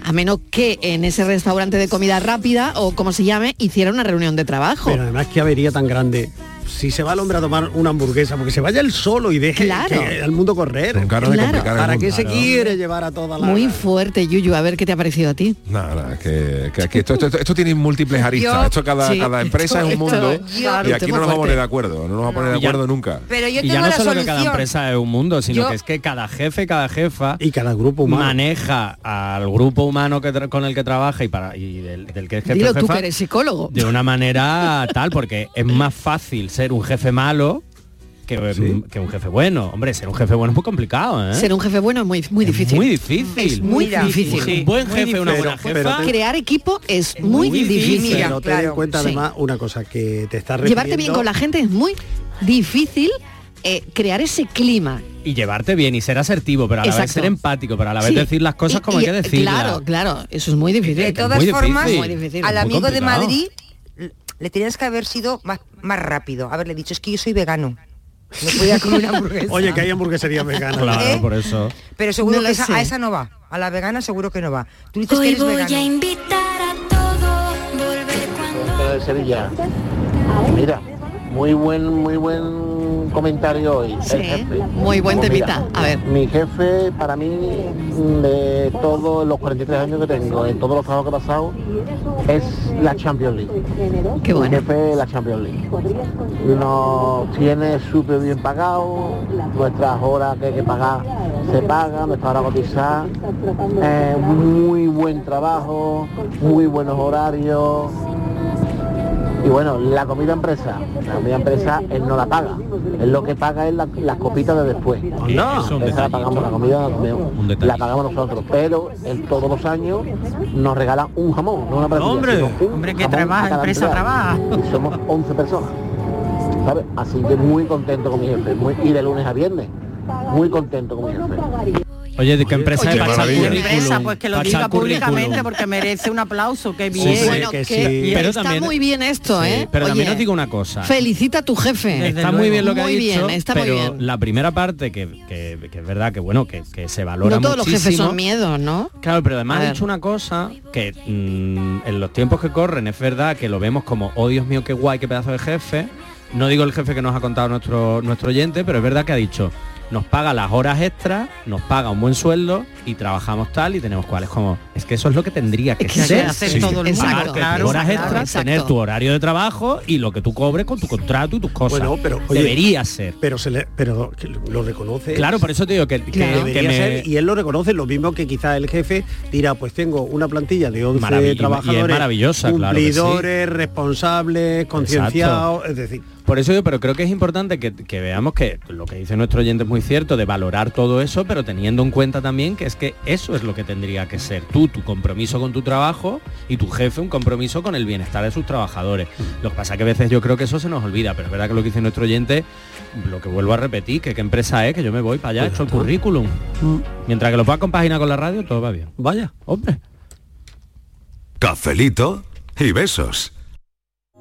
A menos que en ese restaurante de comida rápida o como se llame, hiciera una reunión de trabajo. Pero además qué avería tan grande. Si se va el hombre a tomar una hamburguesa, porque se vaya él solo y deje Claro. que al mundo correr. Con cara de Claro. complicar el ¿Para mundo. qué se quiere llevar a toda la... Muy fuerte, Yuyu. A ver qué te ha parecido a ti. Nada, que, que aquí esto, esto, esto- esto tiene múltiples aristas. Yo- esto cada, sí, cada empresa esto- es un mundo esto- y claro, aquí no nos vamos a poner de acuerdo. No nos vamos a poner de ya- acuerdo nunca. Pero yo y ya no la solo que cada empresa es un mundo, sino Yo- que es que cada jefe, cada jefa Y cada grupo humano. maneja al grupo humano que con el que trabaja y para y del, del que es jefe Dilo tú jefa que eres psicólogo. de una manera tal, porque es más fácil ser un jefe malo que, que un jefe bueno. Hombre, ser un jefe bueno es muy complicado, ¿eh? Ser un jefe bueno es muy, muy Es difícil. muy difícil. Es muy difícil. Sí, un buen jefe, una buena pero- jefa. pero te- Crear equipo es muy, muy difícil. difícil. Mira, Pero ten en claro, cuenta sí. además una cosa que te refiriendo... Llevarte bien con la gente es muy difícil eh, crear ese clima. y llevarte bien y ser asertivo, pero a la vez ser empático, pero a la vez Sí. decir las cosas Y- como y- hay que decirlas. Claro, claro, eso es muy difícil. De todas muy formas, difícil. Muy difícil. al amigo de. Madrid le tenías que haber sido más, más rápido. Haberle dicho, es que yo soy vegano. No podía comer una hamburguesa. Oye, que hay hamburgueserías veganas. Claro, ¿Eh? por eso. Pero seguro No que esa- a esa no va. A la vegana seguro que no va. Tú dices que Hoy eres voy vegano. a invitar a todo, volver cuando... de Sevilla. Mira, muy buen, muy buen comentario hoy. Sí, el jefe. muy buen mira, temita. A ver. Mi jefe, para mí, de todos los 43 años que tengo, en todos los trabajos que he pasado, es la Champions League. Qué Mi bueno. jefe es la Champions League. Nos tiene súper bien pagado, nuestras horas que hay que pagar se pagan, nuestras horas cotizadas. Eh, muy buen trabajo, muy buenos horarios. Y bueno, la comida empresa, la comida empresa él no la paga. Él lo que paga es la- las copitas de después. No. Esa la pagamos, la comida la, pagamos nosotros, pero él todos los años nos regala un jamón, no una plantilla, Hombre, hombre, que trabaja, empresa trabaja. Y somos 11 personas, ¿sabes? Así que muy contento con mi jefe, muy- y de lunes a viernes, muy contento con mi jefe. Oye, ¿de qué empresa Oye, es? qué Empresa, pues que lo echar diga públicamente porque merece un aplauso, qué Sí, bien. bueno, que que, sí. Pero está también- muy bien esto, Sí, ¿eh? pero también Oye, os digo una cosa. Felicita a tu jefe. Está muy bien lo que Muy ha dicho, bien, está muy pero bien. la primera parte que, que- que es verdad que bueno que, que se valora No todos los jefes son miedos, ¿no? Claro, pero además ha dicho una cosa que mm, en los tiempos que corren es verdad que lo vemos como, oh Dios mío, qué guay, qué pedazo de jefe. No digo el jefe que nos ha contado nuestro, nuestro oyente, pero es verdad que ha dicho, nos paga las horas extras, nos paga un buen sueldo y trabajamos tal y tenemos cuales como, es que eso es lo que tendría que Es que ser. hacer todo el claro, horas claro, extras, exacto. tener tu horario de trabajo y lo que tú cobres con tu contrato y tus cosas. Bueno, pero, oye, Debería ser. Pero se le, pero lo reconoce. Claro, por eso te digo que, que- que debería que me- ser, y él lo reconoce, lo mismo que quizá el jefe dirá, pues tengo una plantilla de 11 Maravillosa, y es trabajadores, maravillosa, claro que sí. cumplidores, responsables, concienciados, es decir, Por eso yo, pero creo que es importante que, que veamos que lo que dice nuestro oyente es muy cierto, de valorar todo eso, pero teniendo en cuenta también que es que eso es lo que tendría que ser tú, tu compromiso con tu trabajo y tu jefe un compromiso con el bienestar de sus trabajadores. Lo que pasa que a veces yo creo que eso se nos olvida, pero es verdad que lo que dice nuestro oyente, lo que vuelvo a repetir, que qué empresa es, que yo me voy para allá, he hecho el currículum. Mientras que lo pueda compaginar con la radio, todo va bien. vaya. Hombre. Cafelito y besos.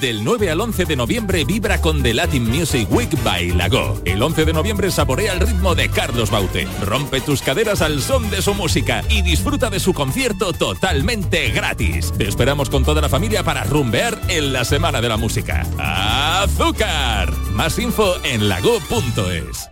Del 9 al 11 de noviembre vibra con The Latin Music Week by Lago. El 11 de noviembre saborea el ritmo de Carlos Baute. Rompe tus caderas al son de su música y disfruta de su concierto totalmente gratis. Te esperamos con toda la familia para rumbear en la Semana de la Música. ¡Azúcar! Más info en lago.es.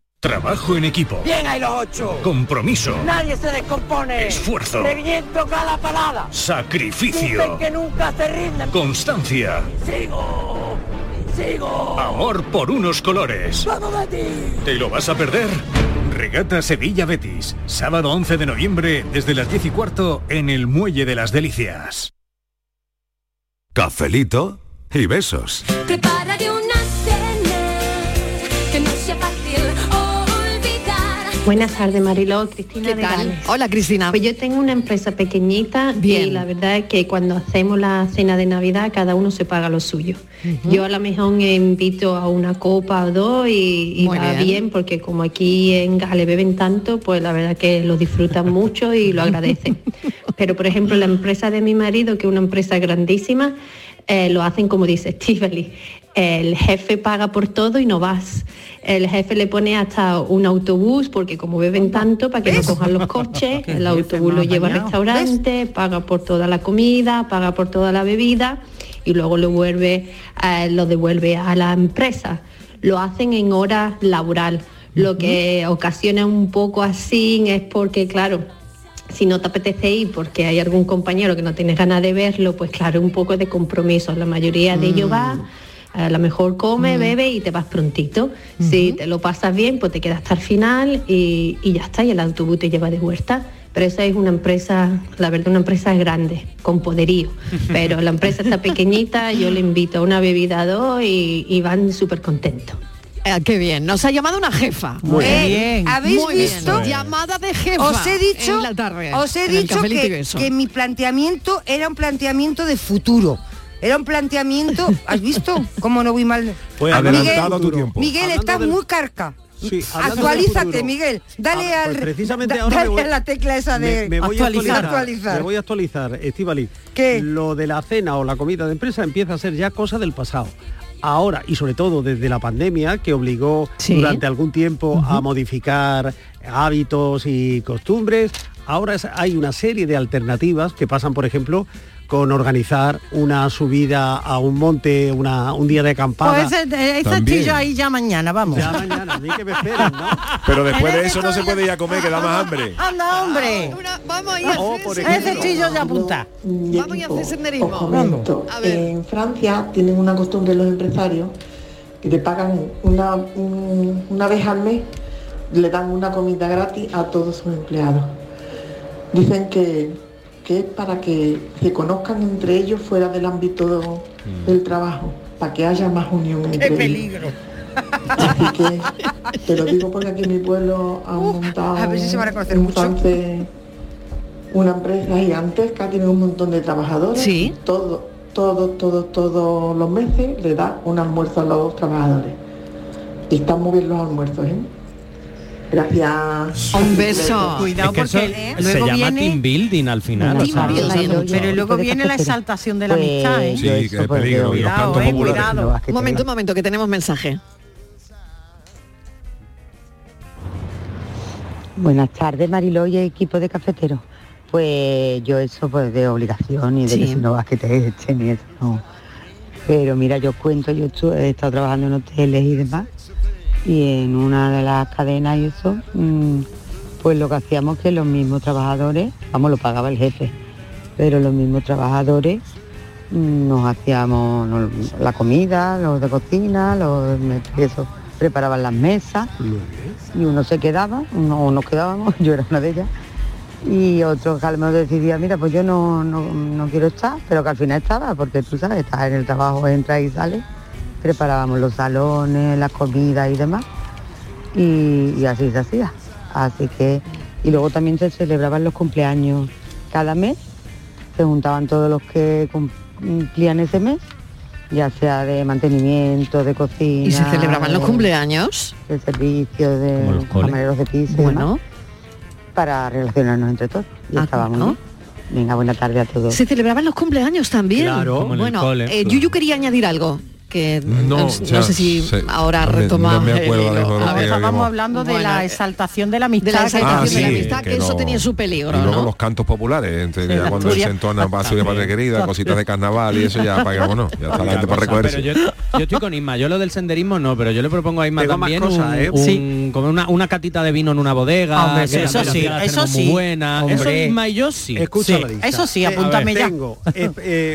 Trabajo en equipo. Bien hay los ocho. Compromiso. Nadie se descompone. Esfuerzo. Reviento cada parada. Sacrificio. Dicen que nunca se rinden. Constancia. Sigo. consigo. Amor por unos colores. ¡Vamos, Betis! ¿Te lo vas a perder? Regata Sevilla Betis, sábado 11 de noviembre desde las 10 y cuarto en el Muelle de las Delicias. Cafelito y besos. Prepárate Buenas tardes, Mariló, Cristina ¿Qué de tal? Gales. Hola, Cristina. Pues yo tengo una empresa pequeñita y la verdad es que cuando hacemos la cena de Navidad cada uno se paga lo suyo. Yo a lo mejor invito a una copa o dos y, va bien. bien. porque como aquí en Gales beben tanto, pues la verdad que lo disfrutan mucho y lo agradecen. Pero por ejemplo la empresa de mi marido, que es una empresa grandísima, eh, lo hacen como dice Estivali. El jefe paga por todo y no vas. El jefe le pone hasta un autobús porque como beben tanto para que no cojan los coches, el autobús lo lleva al restaurante, paga por toda la comida, paga por toda la bebida y luego lo vuelve, eh, lo devuelve a la empresa. Lo hacen en hora laboral. Lo que ocasiona un poco así es porque, claro, si no te apetece ir porque hay algún compañero que no tienes ganas de verlo, pues claro, un poco de compromiso. La mayoría de ellos va, a lo mejor come, bebe y te vas prontito. Si te lo pasas bien, pues te quedas hasta el final y, y ya está, y el autobús te lleva de vuelta. Pero esa es una empresa, la verdad, una empresa grande, con poderío. Pero la empresa está pequeñita, yo le invito a una bebida a dos y, y van súper contentos. Ah, qué bien, nos ha llamado una jefa. Muy Eh, bien. ¿habéis Muy bien. visto? Llamada de jefa. Os he dicho, en la tarde, os he dicho que, que mi planteamiento era un planteamiento de futuro. Era un planteamiento, ¿has visto? ¿Cómo no voy mal? Pues adelantado a tu Miguel, tiempo. Miguel, Hablando estás del- muy carca. Sí, Actualízate, futuro. Miguel. Dale Ah, al pues precisamente da- ahora dale me voy- a la tecla esa de me, me voy a actualizar, actualizar. Me voy a actualizar, Estivali. ¿Qué? Lo de la cena o la comida de empresa empieza a ser ya cosa del pasado. Ahora, y sobre todo desde la pandemia, que obligó Sí. durante algún tiempo a modificar hábitos y costumbres, ahora hay una serie de alternativas que pasan, por ejemplo, con organizar una subida a un monte, una, un día de acampada. Pues ese, ese También. estillo ahí ya mañana, vamos. Ya mañana, a mí que me esperen, ¿no? Pero después de eso no se puede ir a comer, que da más hambre. Anda, hombre. vamos a ir Oh, a por hacer. Ese estillo ya apunta. Vamos a hacer senderismo. A ver. en Francia tienen una costumbre los empresarios que te pagan una, un- una vez al mes, le dan una comida gratis a todos sus empleados. Dicen que, que es para que se conozcan entre ellos fuera del ámbito del trabajo, para que haya más unión entre ellos. Así que te lo digo porque aquí en mi pueblo han montado a ver si se van a conocer en mucho. Una empresa gigantesca, tiene un montón de trabajadores. Sí. Todo, todo, todo, todos los meses le da un almuerzo a los trabajadores. Y están muy bien los almuerzos, ¿eh? Gracias. Un beso. Cuidado Es que porque eso se luego llama viene... team building al final. Team o sea, building. Pero luego viene la exaltación de la amistad, ¿eh? Sí, que es peligro. Y los Cuidado, cantos eh, populares. cuidado. Un momento, un momento, que tenemos mensaje. Buenas tardes, Mariló y equipo de cafeteros. Pues yo eso pues de obligación y de Sí. que si no vas que te echen y eso no. Pero mira, yo os cuento, yo he estado trabajando en hoteles y demás. Y en una de las cadenas y eso, mm, pues lo que hacíamos que los mismos trabajadores, vamos, lo pagaba el jefe, pero los mismos trabajadores mm, nos hacíamos la comida, los de cocina, los eso, preparaban las mesas. Y uno se quedaba, uno o nos quedábamos, yo era una de ellas, y otro que a lo mejor decidía, mira, pues yo no, no, no quiero estar, pero que al final estaba, porque tú sabes, estás en el trabajo, entra y sale, preparábamos los salones, las comidas y demás, y, y así se hacía. Así que, y luego también se celebraban los cumpleaños cada mes, se juntaban todos los que cumplían ese mes, ya sea de mantenimiento, de cocina. ¿Y se celebraban los cumpleaños? de servicio de los camareros de piso y Bueno. demás, para relacionarnos entre todos. Y Ah, estábamos ¿no? Venga, buena tarde a todos. Se celebraban los cumpleaños también. Claro. Bueno, cole. eh, Yuyu quería añadir algo que No, no, ya sé si ahora No me- retoma. no me acuerdo el ahora hilo. mismo de lo A que ver, habíamos- Estábamos hablando de Bueno, la eh, exaltación de la de amistad. la que exaltación Ah, de la sí, amistad, que, que eso tenía su peligro, Y luego ¿no? los cantos populares, entre, Sí, ya la cuando Asturias. se entona patria querida, cositas de carnaval y eso ya para vámonos, ya está la gente para recogerse. Pero yo, yo estoy con Isma, yo lo del senderismo no, pero yo le propongo a Isma Tengo más también cosas, un, ¿eh? un- Sí. como una, una catita de vino en una bodega, Hombre, que sí, eso sí, la eso tenemos muy sí. buena. Eso Hombre. Isma y yo sí. Escucha Sí. la lista. Eso sí, Eh, apúntame ya. Tengo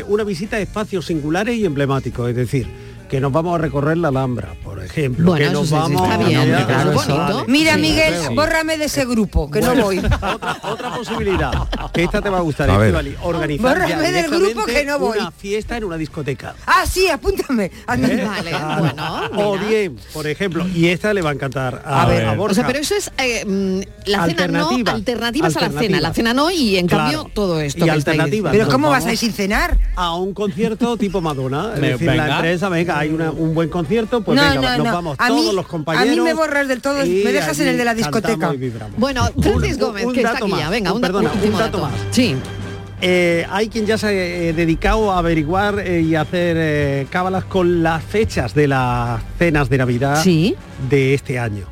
una visita a espacios singulares y emblemáticos, es decir, que nos vamos a recorrer la Alhambra, ejemplo. Bueno, que nos sí, sí, vamos está bien, Mira, claro, eso bonito. vale. Mira, Sí, Miguel, creo. bórrame de ese grupo, que no voy. Otra, otra posibilidad, que esta te va a gustar, A ver. Estivali, organizar Bórrame del grupo que no voy. una fiesta en una discoteca. Ah, sí, apúntame. Anda. ¿Eh? Vale, Claro. bueno, O bien, por ejemplo, y esta le va a encantar a, A ver, a Borja. o sea, pero eso es eh, mm, la cena no, Alternativa. alternativas a la cena, la cena no y en Claro. cambio todo esto. y alternativa. Pero ¿cómo vas a ir sin cenar? A un concierto tipo Madonna. Es decir, la empresa, venga, hay una- un buen concierto, pues no, venga, no, nos no. vamos a todos mí, los compañeros. A mí me borras del todo, y me dejas en el de la discoteca. Bueno, Francis Un- Gómez, un que está dato aquí más, ya, venga, un- un, perdona, un dato más. Sí. Eh, hay quien ya se ha eh, dedicado a averiguar eh, y hacer eh, cábalas con las fechas de las cenas de Navidad Sí. de este año.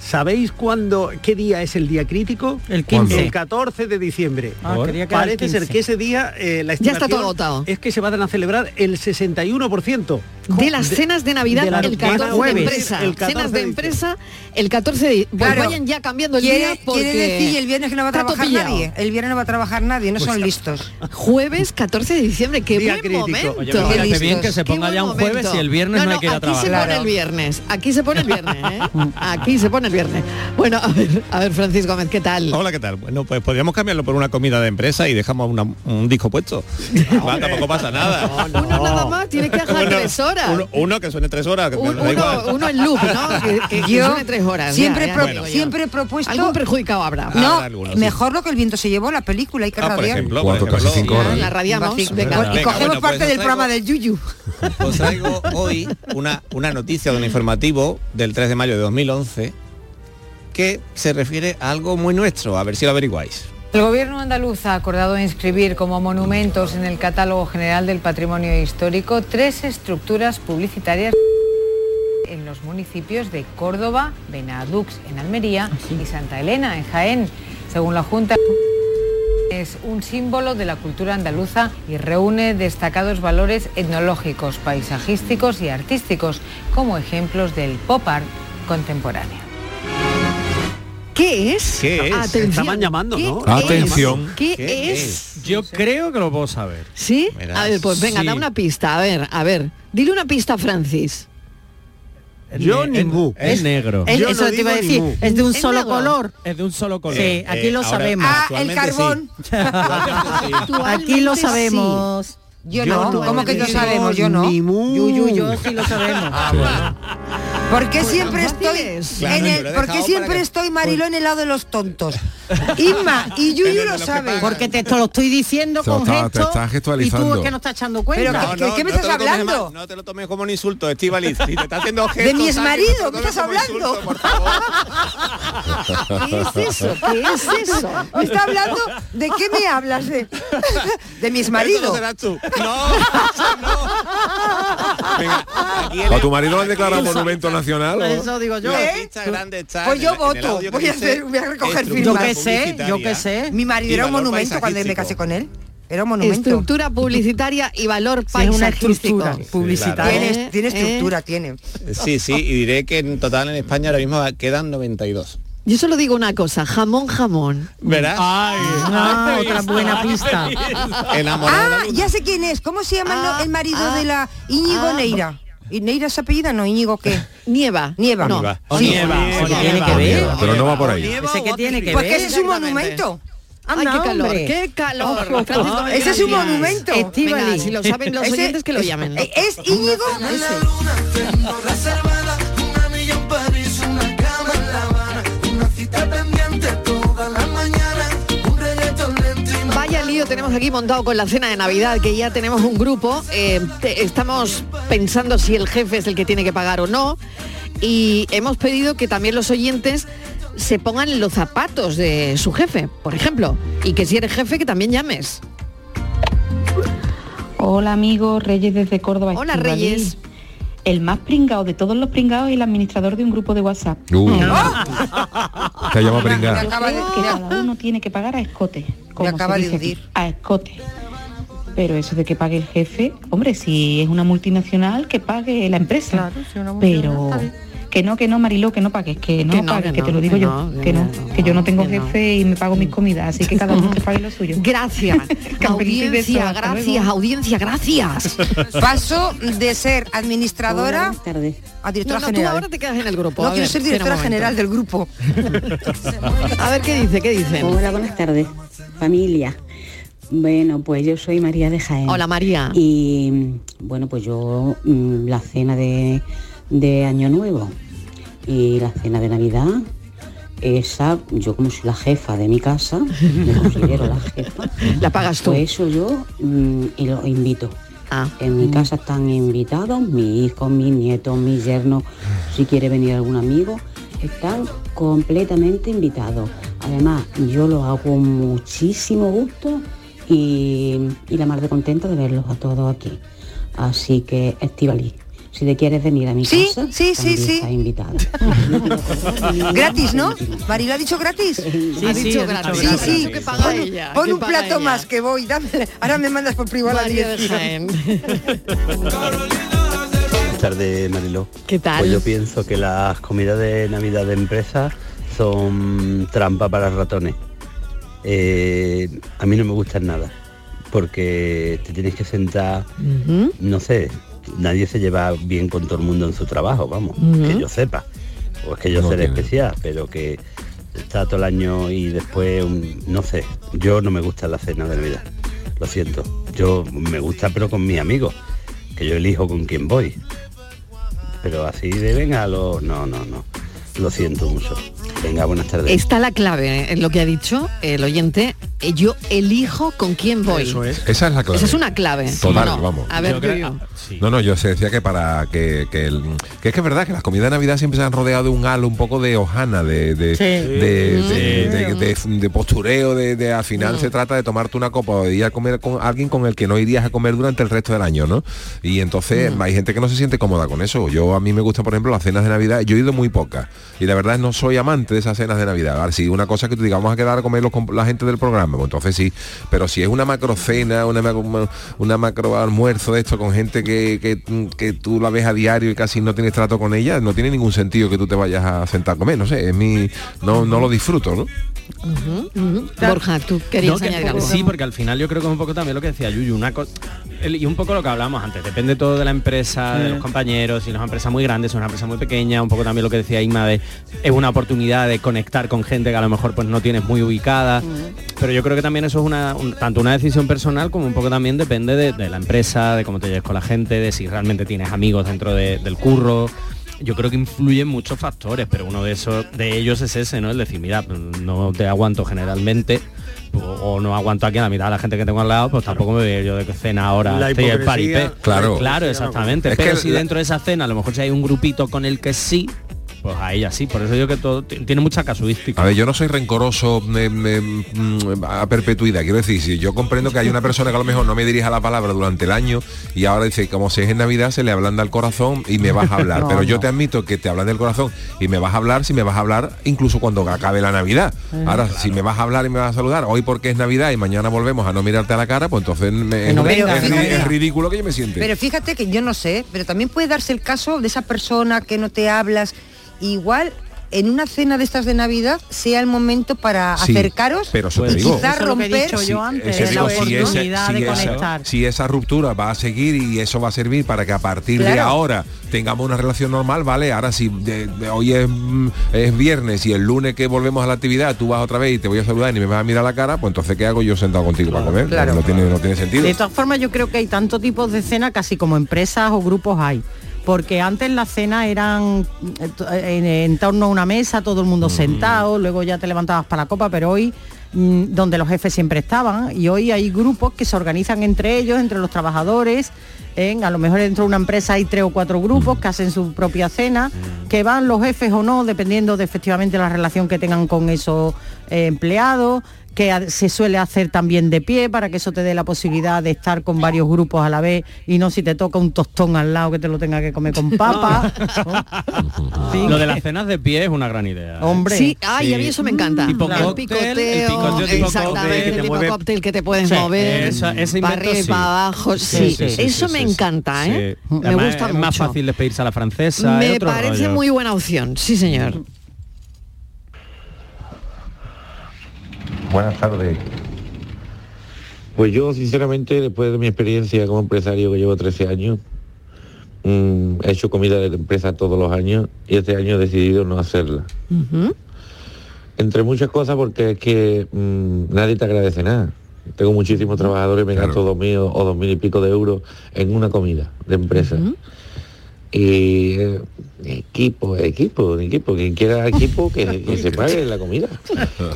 ¿Sabéis cuándo, qué día es el día crítico? El ¿Cuándo? 15. El 14 de diciembre. Ah, que Parece ser 15. que ese día eh, la Ya está todo estimación agotado. es que se van a celebrar el 61%. De las cenas de Navidad de la- el van a 14 de jueves, empresa. el 14 cenas de de empresa el 14 de pues Claro. vayan ya cambiando el Quiere, día porque quiere decir el viernes que no va a trabajar pillado. nadie. El viernes no va a trabajar nadie, no son listos. Jueves 14 de diciembre, qué Día buen crítico. momento. Oye, me parece bien que se Qué ponga ya un jueves momento. y el viernes no, hay que ir a aquí se pone el viernes, aquí se pone el viernes, ¿eh? Aquí se pone el viernes. Bueno, a ver, a ver, Francisco Gómez, ¿qué tal? Hola, ¿qué tal? Bueno, pues podríamos cambiarlo por una comida de empresa y dejamos una- un disco puesto. Va, tampoco pasa nada. Uno nada más tiene que dejar tres horas. Uno, uno que suene tres horas. que me Un- da igual. uno, uno en loop, ¿no? Que, que- que suene tres horas. siempre, ya, ya pro- yo. siempre he propuesto... Algún perjudicado habrá. No, Habrá algunos, sí. mejor lo que el viento se llevó, la película, hay que Ah, por radiar. ejemplo, Cuatro, por casi ejemplo. cinco horas. La radiamos. Así- Venga. y Venga, cogemos bueno, pues parte del programa del Yuyu. Os traigo hoy una, una noticia de un informativo del 3 de mayo de 2011 que se refiere a algo muy nuestro, a ver si lo averiguáis. El gobierno andaluz ha acordado inscribir como monumentos en el catálogo general del patrimonio histórico tres estructuras publicitarias en los municipios de Córdoba, Benadux en Almería y Santa Elena en Jaén. Según la Junta, es un símbolo de la cultura andaluza y reúne destacados valores etnológicos, paisajísticos y artísticos como ejemplos del pop art contemporáneo. ¿Qué es? ¿Qué es? Atención. Estaban llamando, ¿Qué ¿no? Atención. ¿Qué, ¿Qué es? Yo creo que lo puedo saber. ¿Sí? Verás. A ver, pues venga, Sí. da una pista. A ver, a ver. Dile una pista, Francis. Yo Es- ni mu. Es negro. Es- Yo eso no te iba a decir, es de un ¿Es solo negro? color. Es de un solo color. Sí, aquí Eh, lo ahora- sabemos. Ah, el carbón. Aquí lo sabemos. Yo, Yo no, no ¿cómo que yo sabemos? Yo no. Yu, yu, yo sí lo sabemos. ¿Por qué Pues siempre estoy en yo el, lo he por qué dejado siempre estoy Mariló en el lado de los tontos? Inma y Yuyu lo pagan. Porque te, lo estoy diciendo con está- te gestos estás y tú que no estás echando cuenta. ¿de qué me no estás hablando? mal, no te lo tomes como un insulto, Estivaliz. Si te está haciendo gestos... De mi exmarido, ¿qué estás hablando? insulto, por favor. ¿Qué es eso? ¿Qué es eso? Me está hablando de qué me hablas de, de mi exmarido. no. No. Venga, ¿A tu marido lo han declarado monumento nacional? O? Eso digo yo. ¿Eh? pista grande está Pues yo voto, voy a hacer- voy a recoger estructura Yo firmas. que sé, yo que sé. Mi marido era un monumento cuando me casé con él. Era un monumento. Estructura publicitaria y valor Sí, es una paisajístico. estructura publicitaria. Tiene, tiene ¿Eh? estructura, tiene. Sí, sí, y diré que en total en España ahora mismo quedan 92. Yo solo digo una cosa, jamón, jamón. ¿Verás? Ay, Ah, otra buena pista. Enamorado de la Ah, ya sé quién es. ¿Cómo se llama el el marido de la Íñigo ah. Neira? ¿Y Neira es apellida? No, Íñigo qué. Nieva. Nieva. No. Nieva. O Sí. nieva, o ¿Qué tiene que ver? Pero no va por ahí. Ese que tiene que Porque ver. ese es un monumento. Ay, Anda, qué calor, hombre. qué calor. Francisco, Ese es un monumento. Venga, si lo saben los Ese- oyentes que lo llamen. Eh, Es Íñigo. Tenemos aquí montado con la cena de Navidad, que ya tenemos un grupo. eh, te- estamos pensando si el jefe es el que tiene que pagar o no. Y hemos pedido que también los oyentes se pongan los zapatos de su jefe, por ejemplo. Y que si eres jefe, que también llames. Hola amigos, Reyes desde Córdoba. Hola. Reyes. El más pringado de todos los pringados y el administrador de un grupo de WhatsApp. Uh. Te llama creo que cada uno tiene que pagar a escote. Como se acaba de dice aquí, hundir. A escote. Pero eso de que pague el jefe, hombre, si es una multinacional, que pague la empresa. Claro, si una multinacional, Pero está bien. Que no, que no, Mariló, que no pagues, que no, Que no, pagues, que que, te lo digo que yo, no, que no, que yo no tengo jefe y me pago mis comidas, así que cada uno que pague lo suyo. Gracias. Audiencia, gracias, audiencia, gracias. Paso de ser administradora Buenas tardes. a directora No, no, tú general. ahora te quedas en el grupo. No A quiero ver, ser directora general del grupo. A ver qué dice, qué dice. Hola, buenas tardes, familia. Bueno, pues yo soy María de Jaén. Hola, María. Y bueno, pues yo mm, la cena de, de Año Nuevo y la cena de Navidad, esa, yo como soy la jefa de mi casa, me considero la jefa. La pagas tú. Ah. Pues eso yo mm, y lo invito. En mi casa están invitados, mi hijo, mis nietos, mi yerno, si quiere venir algún amigo, están completamente invitados. Además, yo lo hago con muchísimo gusto y, y la mar de contenta de verlos a todos aquí. Así que, Estivali, si te quieres venir a mi Sí, casa, sí, sí, sí. estás invitada. gratis, ¿no? Marilo ha dicho gratis. Sí, Ha dicho gratis. Sí, sí. gratis. Que paga Pon, ella, pon que un paga plato ella. más que voy. Dame. Ahora me mandas por privado la dirección. Buenas tardes, Mariló. ¿Qué tal? Pues yo pienso que las comidas de Navidad de empresa son trampa para ratones. Eh, a mí no me gustan nada, porque te tienes que sentar, no sé, nadie se lleva bien con todo el mundo en su trabajo, vamos, que yo sepa. O es que yo No seré tiene. especial, pero que está todo el año y después, un- no sé, yo no me gusta la cena de Navidad, lo siento. Yo me gusta pero con mis amigos, que yo elijo con quién voy. Pero así de venga, lo, no, no, no. Lo siento mucho. Venga, buenas tardes. Está la clave en lo que ha dicho el oyente. eh, Yo elijo con quién voy. Esa es la clave. Esa es una clave. Total, vamos. A ver, Yo creo-. No, no, yo se decía que para que, que, el- que es que es verdad que las comidas de Navidad siempre se han rodeado de un halo un poco de hojana, de, de, Sí. de, de- Sí. de- de- de postureo, de, de- al final Mm. se trata de tomarte una copa o de ir a comer con alguien con el que no irías a comer durante el resto del año, ¿no? Y entonces hay gente que no se siente cómoda con eso. Yo a mí me gustan, por ejemplo, las cenas de Navidad. Yo he ido muy pocas. Y la verdad es no soy amante de esas cenas de Navidad. Ahora, si una cosa que tú digas, vamos a quedar a comer com- la gente del programa, pues entonces sí. Pero si es una macro cena, una, macro- una macro almuerzo de esto con gente que, que, que tú la ves a diario y casi no tienes trato con ella, no tiene ningún sentido que tú te vayas a sentar a comer. No sé, es mi. No, no lo disfruto, ¿no? Borja, tú querías No, que- añadir algo. Sí, porque al final yo creo que es un poco también lo que decía Yuyu, una co- el- y un poco lo que hablamos antes, depende todo de la empresa, de los compañeros, si es una empresa muy grande, si es una empresa muy pequeña, un poco también lo que decía Inma de es una oportunidad de conectar con gente que a lo mejor pues no tienes muy ubicada, pero yo creo que también eso es una un- tanto una decisión personal como un poco también depende de, de la empresa, de cómo te lleves con la gente, de si realmente tienes amigos dentro de- del curro yo creo que influyen muchos factores, pero uno de esos de ellos es ese, ¿no? El decir, mira, no te aguanto generalmente o, o no aguanto aquí a la mitad de la gente que tengo al lado, pues tampoco me ir yo de cena ahora La estoy en paripé. Claro. claro, Es exactamente. que pero si la- dentro de esa cena a lo mejor si hay un grupito con el que sí, pues a ella sí. Por eso digo que todo tiene mucha casuística. A ver, yo no soy rencoroso me- me- mm, a perpetuidad. Quiero decir, si yo comprendo que hay una persona que a lo mejor no me dirija la palabra durante el año y ahora dice, como si es en Navidad, se le ablanda el corazón y me vas a hablar. No, Pero yo no. te admito que te hablan del corazón y me vas a hablar si me vas a hablar incluso cuando acabe la Navidad. Eh, Ahora, si me vas a hablar y me vas a saludar hoy porque es Navidad y mañana volvemos a no mirarte a la cara, pues entonces me- es, no es venga. ri- es ridículo que yo me siente. Pero fíjate que yo no sé, pero también puede darse el caso de esa persona que no te hablas. Igual en una cena de estas de Navidad sea el momento para Sí, acercaros pero eso te y digo. quizás Eso es lo que he romper dicho yo antes, esa la oportunidad. si, esa, si esa- si esa ruptura va a seguir y eso va a servir para que a partir de ahora tengamos una relación normal, vale, ahora si de- de hoy es, mm, es viernes y el lunes que volvemos a la actividad tú vas otra vez y te voy a saludar y me vas a mirar la cara, pues entonces ¿qué hago yo sentado contigo para comer? claro. no, tiene, no tiene sentido. De todas formas, yo creo que hay tantos tipos de cena casi como empresas o grupos hay. Porque antes las cenas eran eh, t- en, en torno a una mesa, todo el mundo sentado, luego ya te levantabas para la copa, pero hoy mm, donde los jefes siempre estaban y hoy hay grupos que se organizan entre ellos, entre los trabajadores. en- a lo mejor dentro de una empresa hay tres o cuatro grupos que hacen su propia cena, que van los jefes o no, dependiendo de efectivamente la relación que tengan con esos eh, empleados que se suele hacer también de pie para que eso te dé la posibilidad de estar con varios grupos a la vez y no si te toca un tostón al lado que te lo tenga que comer con papa. Lo de las cenas de pie es una gran idea. ¿eh? Hombre. Sí, ay, a mí eso me encanta. Tipo Claro. cóctel, picoteo. el tipo exactamente, cóctel, tipo cóctel que te puedes Sí, mover eso- ese para arriba y sí. para abajo. Sí, Sí, sí, sí, eso sí, me sí, sí. encanta, ¿eh? Sí. Me Además, gusta es mucho. más fácil despedirse a la francesa. es Me otro parece rollo. muy buena opción, sí señor. Buenas tardes. Pues yo, sinceramente, después de mi experiencia como empresario que llevo 13 años, mm, he hecho comida de empresa todos los años y este año he decidido no hacerla. Entre muchas cosas porque es que mm, nadie te agradece nada. Tengo muchísimos trabajadores, me gasto dos mil o dos mil y pico de euros en una comida de empresa. Eh, equipo, equipo, equipo, quien quiera equipo que, que se pague la comida.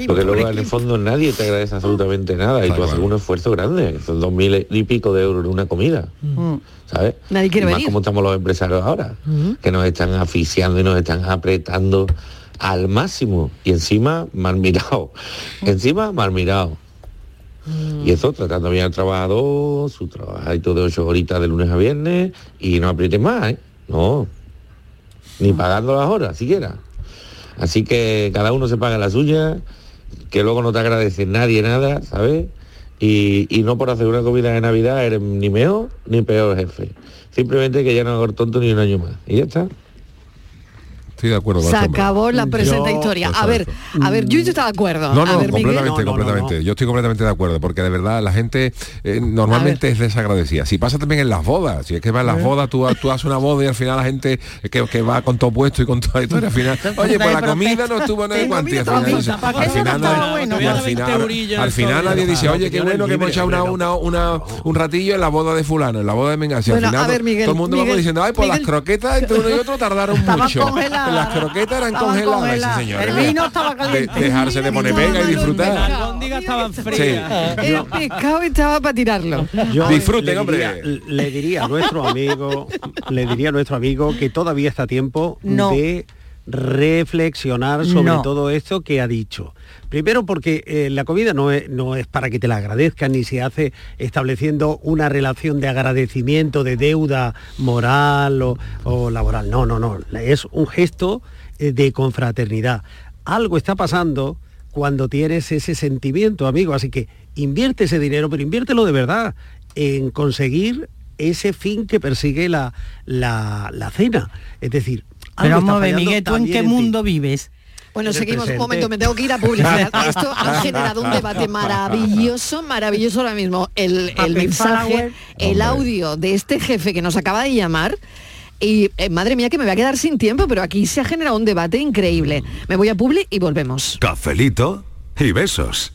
Porque luego en el fondo nadie te agradece absolutamente nada y tú haces un esfuerzo grande, son dos mil y pico de euros en una comida, ¿sabes? Nadie quiere Y más venir. como estamos los empresarios ahora, que nos están asfixiando y nos están apretando al máximo y encima mal mirado, encima mal mirado. Y eso tratando bien al trabajador, su trabajadito de ocho horitas de lunes a viernes y no apriete más, ¿eh? No. Ni pagando las horas siquiera. Así que cada uno se paga la suya, que luego no te agradece nadie nada, ¿sabes? Y, y no por hacer una comida de Navidad eres ni mejor ni peor jefe. Simplemente que ya no hago tonto ni un año más. Y ya está. Estoy de acuerdo. Se acabó la presente historia. A ver, a ver, yo está de acuerdo. No, a no, ver, Miguel. completamente, completamente. Yo estoy completamente de acuerdo, porque de verdad la gente eh, normalmente es desagradecida. Si pasa también en las bodas, si es que va en las ¿Eh? bodas, tú, tú haces una boda y al final la gente que, que va con todo puesto y con toda la historia, al final, oye, pues la comida no estuvo nada de cuánto, y al final, al final, nadie- y al final, al final nadie dice, oye, qué bueno que hemos echado una, una, una- un ratillo en la boda de fulano, en la boda de Mengacia. Bueno, al final a ver, Miguel, todo el mundo va diciendo, ay, pues las croquetas entre uno y otro tardaron Estaban mucho. Congeladas. Las croquetas eran Estaban congeladas, sí, congeladas. señor. El vino estaba caliente. De- dejarse de poner pega y disfrutar. Las albóndigas estaban frías. El pescado estaba para tirarlo. Yo Disfruten, le hombre. diría- le diría a nuestro amigo, le diría a nuestro amigo que todavía está a tiempo No. de reflexionar sobre No. todo esto que ha dicho. Primero porque eh, la comida no es, no es para que te la agradezcan ni se hace estableciendo una relación de agradecimiento, de deuda moral o, o laboral. No, no, no. Es un gesto eh, de confraternidad. Algo está pasando cuando tienes ese sentimiento, amigo. Así que invierte ese dinero, pero inviértelo de verdad en conseguir ese fin que persigue la, la, la cena. Es decir, Pero algo está vamos a ver, fallando Miguel, ¿tú en qué mundo vives? Bueno, seguimos un momento, me tengo que ir a publicidad. Esto ha generado un debate maravilloso, maravilloso ahora mismo. El, mensaje, el audio de este jefe que nos acaba de llamar. Y eh, madre mía que me voy a quedar sin tiempo, pero aquí se ha generado un debate increíble. Me voy a Publi y volvemos. Cafelito y besos.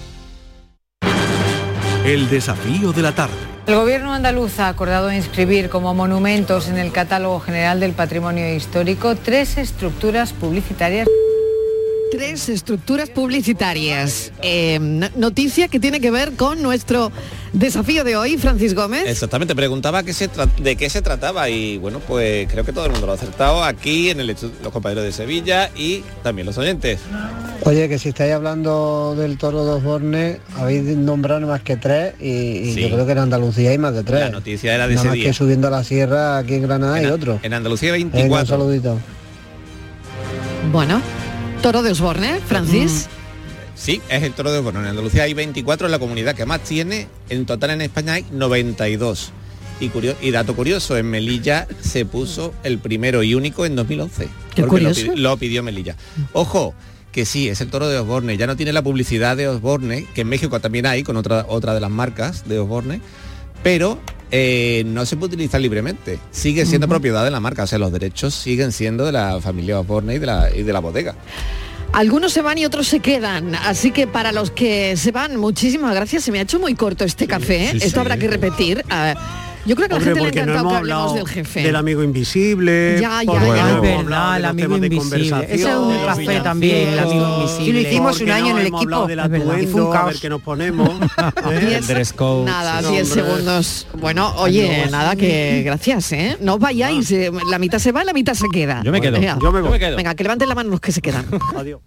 El desafío de la tarde. El gobierno andaluz ha acordado inscribir como monumentos en el catálogo general del patrimonio histórico tres estructuras publicitarias. Tres estructuras publicitarias. Eh, no- noticia que tiene que ver con nuestro desafío de hoy, Francis Gómez. Exactamente, preguntaba qué se de qué se trataba y bueno, pues creo que todo el mundo lo ha acertado aquí en el los compañeros de Sevilla y también los oyentes. Oye, que si estáis hablando del toro de Osborne, habéis nombrado más que tres y, y Sí. yo creo que en Andalucía hay más de tres. La noticia era de Nada ese más día. que subiendo a la sierra aquí en Granada hay otro. En Andalucía Venga, un 24. saludito. Bueno, toro de Osborne, Francis. Sí, es el toro de Osborne. En Andalucía hay 24, es la comunidad que más tiene. En total en España hay 92. Y, curio- y dato curioso, en Melilla se puso el primero y único en 2011. Qué lo curioso. pi- Lo, pidió Melilla. Ojo, que sí, es el toro de Osborne. Ya no tiene la publicidad de Osborne, que en México también hay, con otra, otra de las marcas de Osborne. Pero eh, no se puede utilizar libremente. Sigue siendo propiedad de la marca. O sea, los derechos siguen siendo de la familia Osborne y de la, y de la bodega. Algunos se van y otros se quedan, así que para los que se van, muchísimas gracias. Se me ha hecho muy corto este café, ¿eh? sí, esto sí. habrá que repetir. Yo creo que a la gente le ha porque no encantado hemos que hablemos hablado del jefe. del amigo invisible. Ya, ya, porque ya. no Es verdad, el amigo invisible. conversación, Ese es un café también, el amigo invisible. Sí, lo hicimos porque un año no en el equipo. del Es verdad. Y fue un a ver qué nos ponemos. ¿eh? Diez- Nada, sí. 10 Hombre. segundos. Bueno, oye, nada, que gracias, ¿eh? No os vayáis, eh, la mitad se va, la mitad se queda. Yo me quedo. Venga, Yo me voy. Yo me quedo. Venga, que levanten la mano los que se quedan. Adiós.